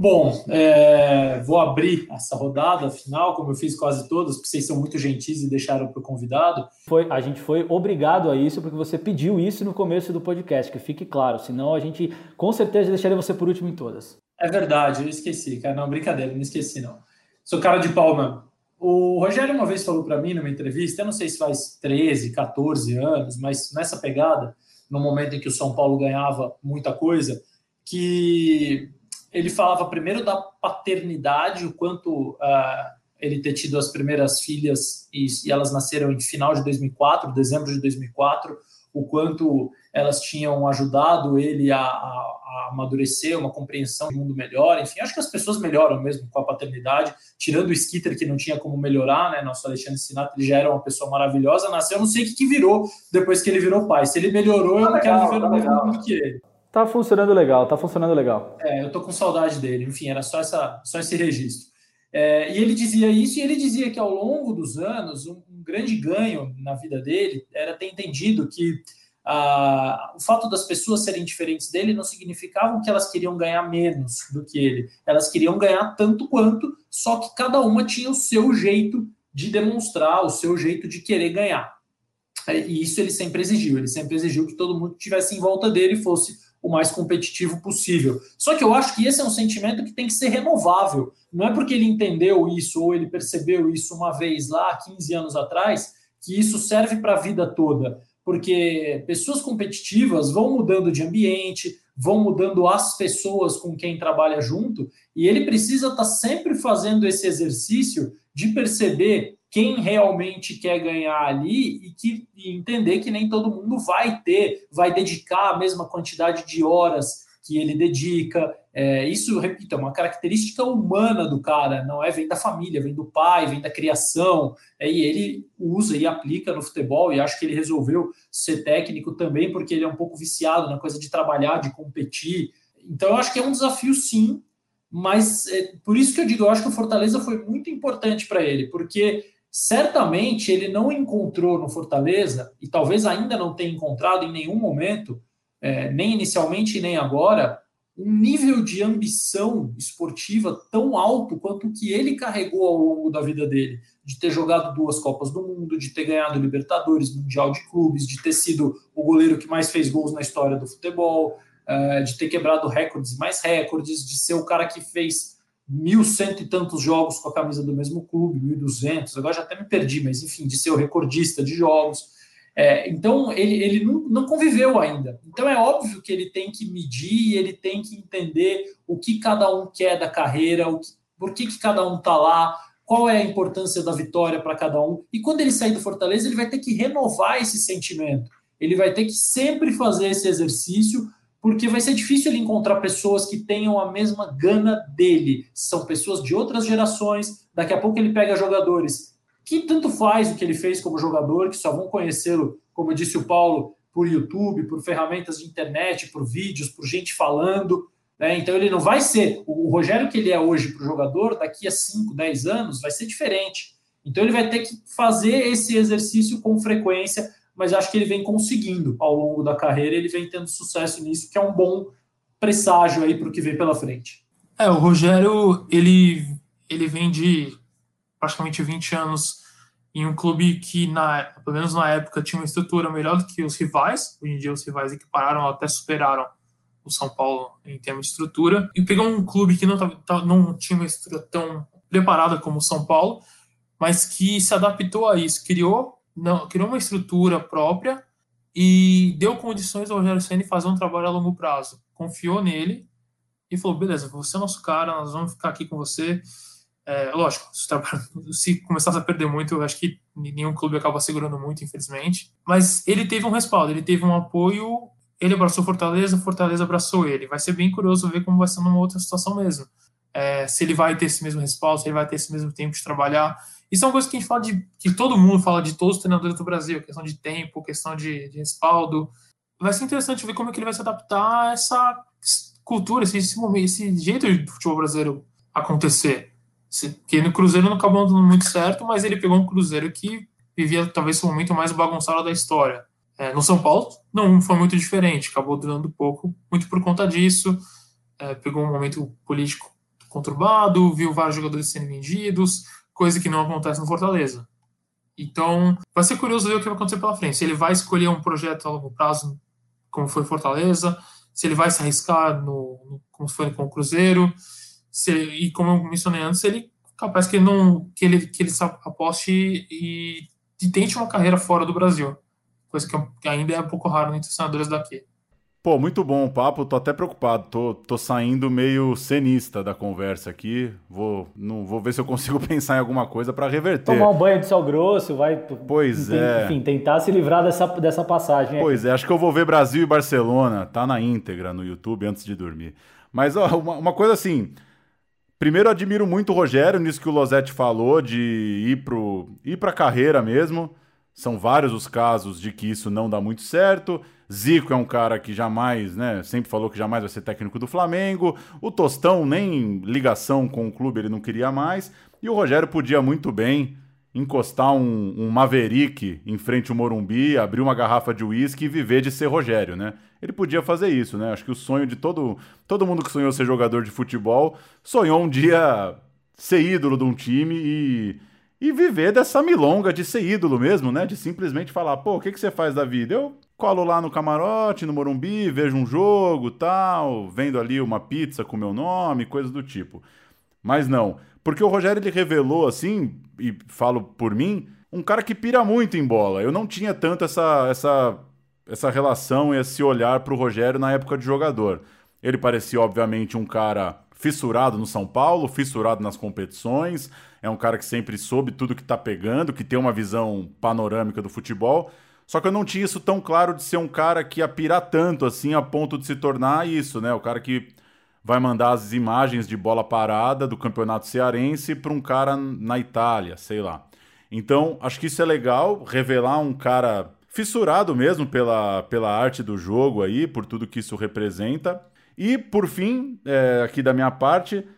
Bom, é, vou abrir essa rodada final, como eu fiz quase todas, porque vocês são muito gentis e deixaram para o convidado. Foi, a gente foi obrigado a isso, porque você pediu isso no começo do podcast, que fique claro, senão a gente com certeza deixaria você por último em todas. É verdade, eu esqueci, cara. Não, brincadeira, não esqueci, não. Sou cara de mesmo. O Rogério uma vez falou para mim numa entrevista, eu não sei se faz 13, 14 anos, mas nessa pegada, no momento em que o São Paulo ganhava muita coisa, que ele falava primeiro da paternidade, o quanto uh, ele ter tido as primeiras filhas e, e, elas nasceram em final de 2004, dezembro de 2004, o quanto elas tinham ajudado ele a, a, a, amadurecer uma compreensão de mundo melhor. Enfim, acho que as pessoas melhoram mesmo com a paternidade, tirando o Skitter, que não tinha como melhorar, né? Nosso Alexandre Sinato, ele já era uma pessoa maravilhosa, nasceu, eu não sei o que, que virou depois que ele virou pai. Se ele melhorou, eu não quero viver no mesmo mundo que ele. Tá funcionando legal, tá funcionando legal. É, eu tô com saudade dele. Enfim, era só, essa, só esse registro. É, e ele dizia isso, e ele dizia que ao longo dos anos, um, um grande ganho na vida dele era ter entendido que ah, o fato das pessoas serem diferentes dele não significava que elas queriam ganhar menos do que ele. Elas queriam ganhar tanto quanto, só que cada uma tinha o seu jeito de demonstrar, o seu jeito de querer ganhar. E isso ele sempre exigiu. Ele sempre exigiu que todo mundo que estivesse em volta dele fosse o mais competitivo possível. Só que eu acho que esse é um sentimento que tem que ser renovável. Não é porque ele entendeu isso ou ele percebeu isso uma vez lá, 15 anos atrás, que isso serve para a vida toda. Porque pessoas competitivas vão mudando de ambiente, vão mudando as pessoas com quem trabalha junto, e ele precisa estar tá sempre fazendo esse exercício de perceber quem realmente quer ganhar ali e, que, e entender que nem todo mundo vai ter, vai dedicar a mesma quantidade de horas que ele dedica. É, isso, repito, é uma característica humana do cara, não é? Vem da família, vem do pai, vem da criação, é, e ele usa e aplica no futebol, e acho que ele resolveu ser técnico também, porque ele é um pouco viciado na coisa de trabalhar, de competir. Então, eu acho que é um desafio, sim, mas é, por isso que eu digo, eu acho que o Fortaleza foi muito importante para ele, porque certamente ele não encontrou no Fortaleza, e talvez ainda não tenha encontrado em nenhum momento, é, nem inicialmente nem agora, um nível de ambição esportiva tão alto quanto o que ele carregou ao longo da vida dele, de ter jogado duas Copas do Mundo, de ter ganhado Libertadores, Mundial de Clubes, de ter sido o goleiro que mais fez gols na história do futebol, é, de ter quebrado recordes e mais recordes, de ser o cara que fez mil cento e tantos jogos com a camisa do mesmo clube, mil duzentos, agora já até me perdi, mas enfim, de ser o recordista de jogos. É, então, ele, ele não, não, conviveu ainda. Então, é óbvio que ele tem que medir, ele tem que entender o que cada um quer da carreira, o que, por que, que cada um está lá, qual é a importância da vitória para cada um. E quando ele sair do Fortaleza, ele vai ter que renovar esse sentimento. Ele vai ter que sempre fazer esse exercício porque vai ser difícil ele encontrar pessoas que tenham a mesma gana dele. São pessoas de outras gerações. Daqui a pouco ele pega jogadores que tanto faz o que ele fez como jogador, que só vão conhecê-lo, como disse o Paulo, por YouTube, por ferramentas de internet, por vídeos, por gente falando. Né? Então ele não vai ser o Rogério que ele é hoje para o jogador, daqui a 5, 10 anos, vai ser diferente. Então ele vai ter que fazer esse exercício com frequência mas acho que ele vem conseguindo ao longo da carreira, ele vem tendo sucesso nisso, que é um bom presságio aí para o que vem pela frente. É, o Rogério, ele, ele vem de praticamente 20 anos em um clube que, na, pelo menos na época, tinha uma estrutura melhor do que os rivais. Hoje em dia, os rivais equipararam, até superaram o São Paulo em termos de estrutura. E pegou um clube que não, não tinha uma estrutura tão preparada como o São Paulo, mas que se adaptou a isso, criou não, criou uma estrutura própria e deu condições ao Rogério Senna fazer um trabalho a longo prazo. Confiou nele e falou: beleza, você é nosso cara, nós vamos ficar aqui com você. É, lógico, se, se começasse a perder muito, eu acho que nenhum clube acaba segurando muito, infelizmente. Mas ele teve um respaldo, ele teve um apoio. Ele abraçou Fortaleza, Fortaleza abraçou ele. Vai ser bem curioso ver como vai ser numa outra situação mesmo. É, se ele vai ter esse mesmo respaldo, se ele vai ter esse mesmo tempo de trabalhar. Isso é uma coisa que a gente fala de que todo mundo fala de todos os treinadores do Brasil, questão de tempo, questão de, de respaldo. Vai ser interessante ver como é que ele vai se adaptar a essa cultura, esse, esse, momento, esse jeito de futebol brasileiro acontecer. Porque no Cruzeiro não acabou dando muito certo, mas ele pegou um Cruzeiro que vivia talvez o momento mais bagunçado da história. É, no São Paulo não foi muito diferente, acabou durando pouco, muito por conta disso. É, pegou um momento político conturbado, viu vários jogadores sendo vendidos, coisa que não acontece no Fortaleza. Então, vai ser curioso ver o que vai acontecer pela frente. Se ele vai escolher um projeto a longo prazo, como foi Fortaleza, se ele vai se arriscar no, no como foi com o Cruzeiro, se, e como eu mencionei antes, ele capaz que ele não que ele que ele aposte e, e tente uma carreira fora do Brasil, coisa que ainda é um pouco raro entre os senadores daqui. Pô, muito bom o papo, tô até preocupado, tô, tô saindo meio cenista da conversa aqui, vou, não, vou ver se eu consigo pensar em alguma coisa para reverter. Tomar um banho de sal grosso, vai... Pois é. Enfim, tentar se livrar dessa, dessa passagem. Pois é, acho que eu vou ver Brasil e Barcelona, tá na íntegra no YouTube antes de dormir. Mas, ó, uma, uma coisa assim, primeiro admiro muito o Rogério nisso que o Losetti falou, de ir, pro, ir pra carreira mesmo, são vários os casos de que isso não dá muito certo. Zico é um cara que jamais, né, sempre falou que jamais vai ser técnico do Flamengo. O Tostão nem ligação com o clube ele não queria mais. E o Rogério podia muito bem encostar um, um Maverick em frente ao Morumbi, abrir uma garrafa de uísque e viver de ser Rogério, né? Ele podia fazer isso, né? Acho que o sonho de todo, todo mundo que sonhou ser jogador de futebol sonhou um dia ser ídolo de um time e e viver dessa milonga de ser ídolo mesmo, né? De simplesmente falar, pô, o que, que você faz da vida? Eu colo lá no camarote, no Morumbi, vejo um jogo, tal, vendo ali uma pizza com meu nome, coisas do tipo. Mas não, porque o Rogério ele revelou assim, e falo por mim, um cara que pira muito em bola. Eu não tinha tanto essa essa essa relação e esse olhar pro Rogério na época de jogador. Ele parecia obviamente um cara fissurado no São Paulo, fissurado nas competições, é um cara que sempre soube tudo que tá pegando, que tem uma visão panorâmica do futebol. Só que eu não tinha isso tão claro de ser um cara que ia pirar tanto assim a ponto de se tornar isso, né? O cara que vai mandar as imagens de bola parada do campeonato cearense para um cara na Itália, sei lá. Então, acho que isso é legal, revelar um cara fissurado mesmo pela, pela arte do jogo aí, por tudo que isso representa. E, por fim, é, aqui da minha parte,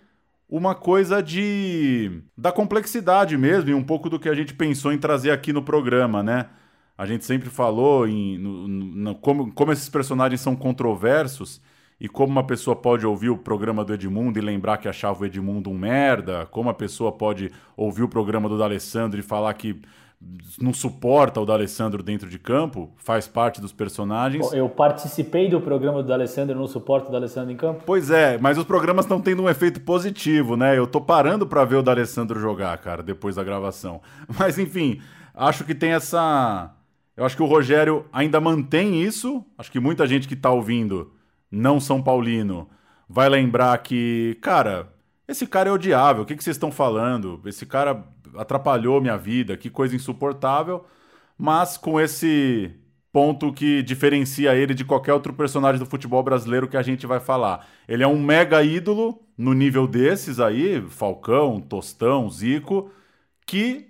uma coisa de da complexidade mesmo e um pouco do que a gente pensou em trazer aqui no programa, né? A gente sempre falou em no, no, como, como esses personagens são controversos e como uma pessoa pode ouvir o programa do Edmundo e lembrar que achava o Edmundo um merda, como a pessoa pode ouvir o programa do D'Alessandro e falar que não suporta o D'Alessandro dentro de campo, faz parte dos personagens. Eu participei do programa do D'Alessandro, não suporto o D'Alessandro em campo. Pois é, mas os programas estão tendo um efeito positivo, né? Eu tô parando para ver o D'Alessandro jogar, cara, depois da gravação. Mas enfim, acho que tem essa eu acho que o Rogério ainda mantém isso. Acho que muita gente que tá ouvindo, não São Paulino, vai lembrar que, cara, esse cara é odiável, o que, que vocês estão falando? Esse cara atrapalhou minha vida, que coisa insuportável, mas com esse ponto que diferencia ele de qualquer outro personagem do futebol brasileiro que a gente vai falar. Ele é um mega ídolo no nível desses aí, Falcão, Tostão, Zico, que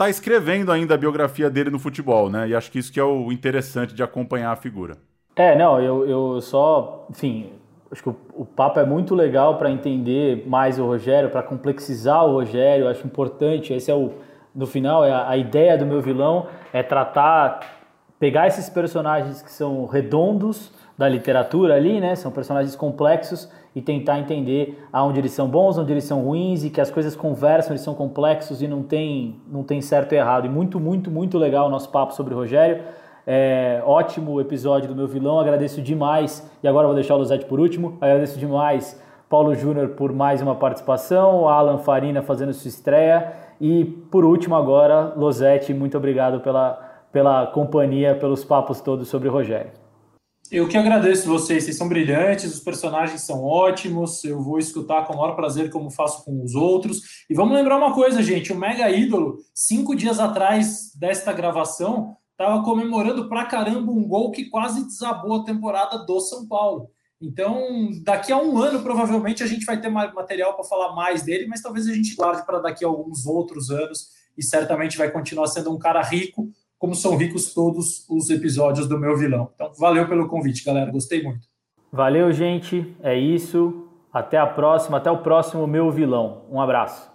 tá escrevendo ainda a biografia dele no futebol, né? E acho que isso que é o interessante de acompanhar a figura. É, não, eu, eu só, enfim, acho que o, o papo é muito legal para entender mais o Rogério, para complexizar o Rogério. Acho importante. Esse é o, no final, é a, a ideia do meu vilão é tratar, pegar esses personagens que são redondos da literatura ali, né? São personagens complexos e tentar entender aonde eles são bons, onde eles são ruins e que as coisas conversam, eles são complexos e não tem, não tem certo e errado. E muito, muito, muito legal o nosso papo sobre o Rogério. É, ótimo episódio do meu vilão, agradeço demais. E agora vou deixar o Luzete por último. Agradeço demais Paulo Júnior por mais uma participação, Alan Farina fazendo sua estreia. E por último, agora, Losete, muito obrigado pela, pela companhia, pelos papos todos sobre o Rogério. Eu que agradeço vocês, vocês são brilhantes, os personagens são ótimos, eu vou escutar com o maior prazer como faço com os outros. E vamos lembrar uma coisa, gente, o Mega Ídolo, cinco dias atrás desta gravação, estava comemorando pra caramba um gol que quase desabou a temporada do São Paulo. Então, daqui a um ano, provavelmente, a gente vai ter material para falar mais dele, mas talvez a gente guarde para daqui a alguns outros anos e certamente vai continuar sendo um cara rico, como são ricos todos os episódios do meu vilão. Então, valeu pelo convite, galera. Gostei muito. Valeu, gente. É isso. Até a próxima. Até o próximo meu vilão. Um abraço.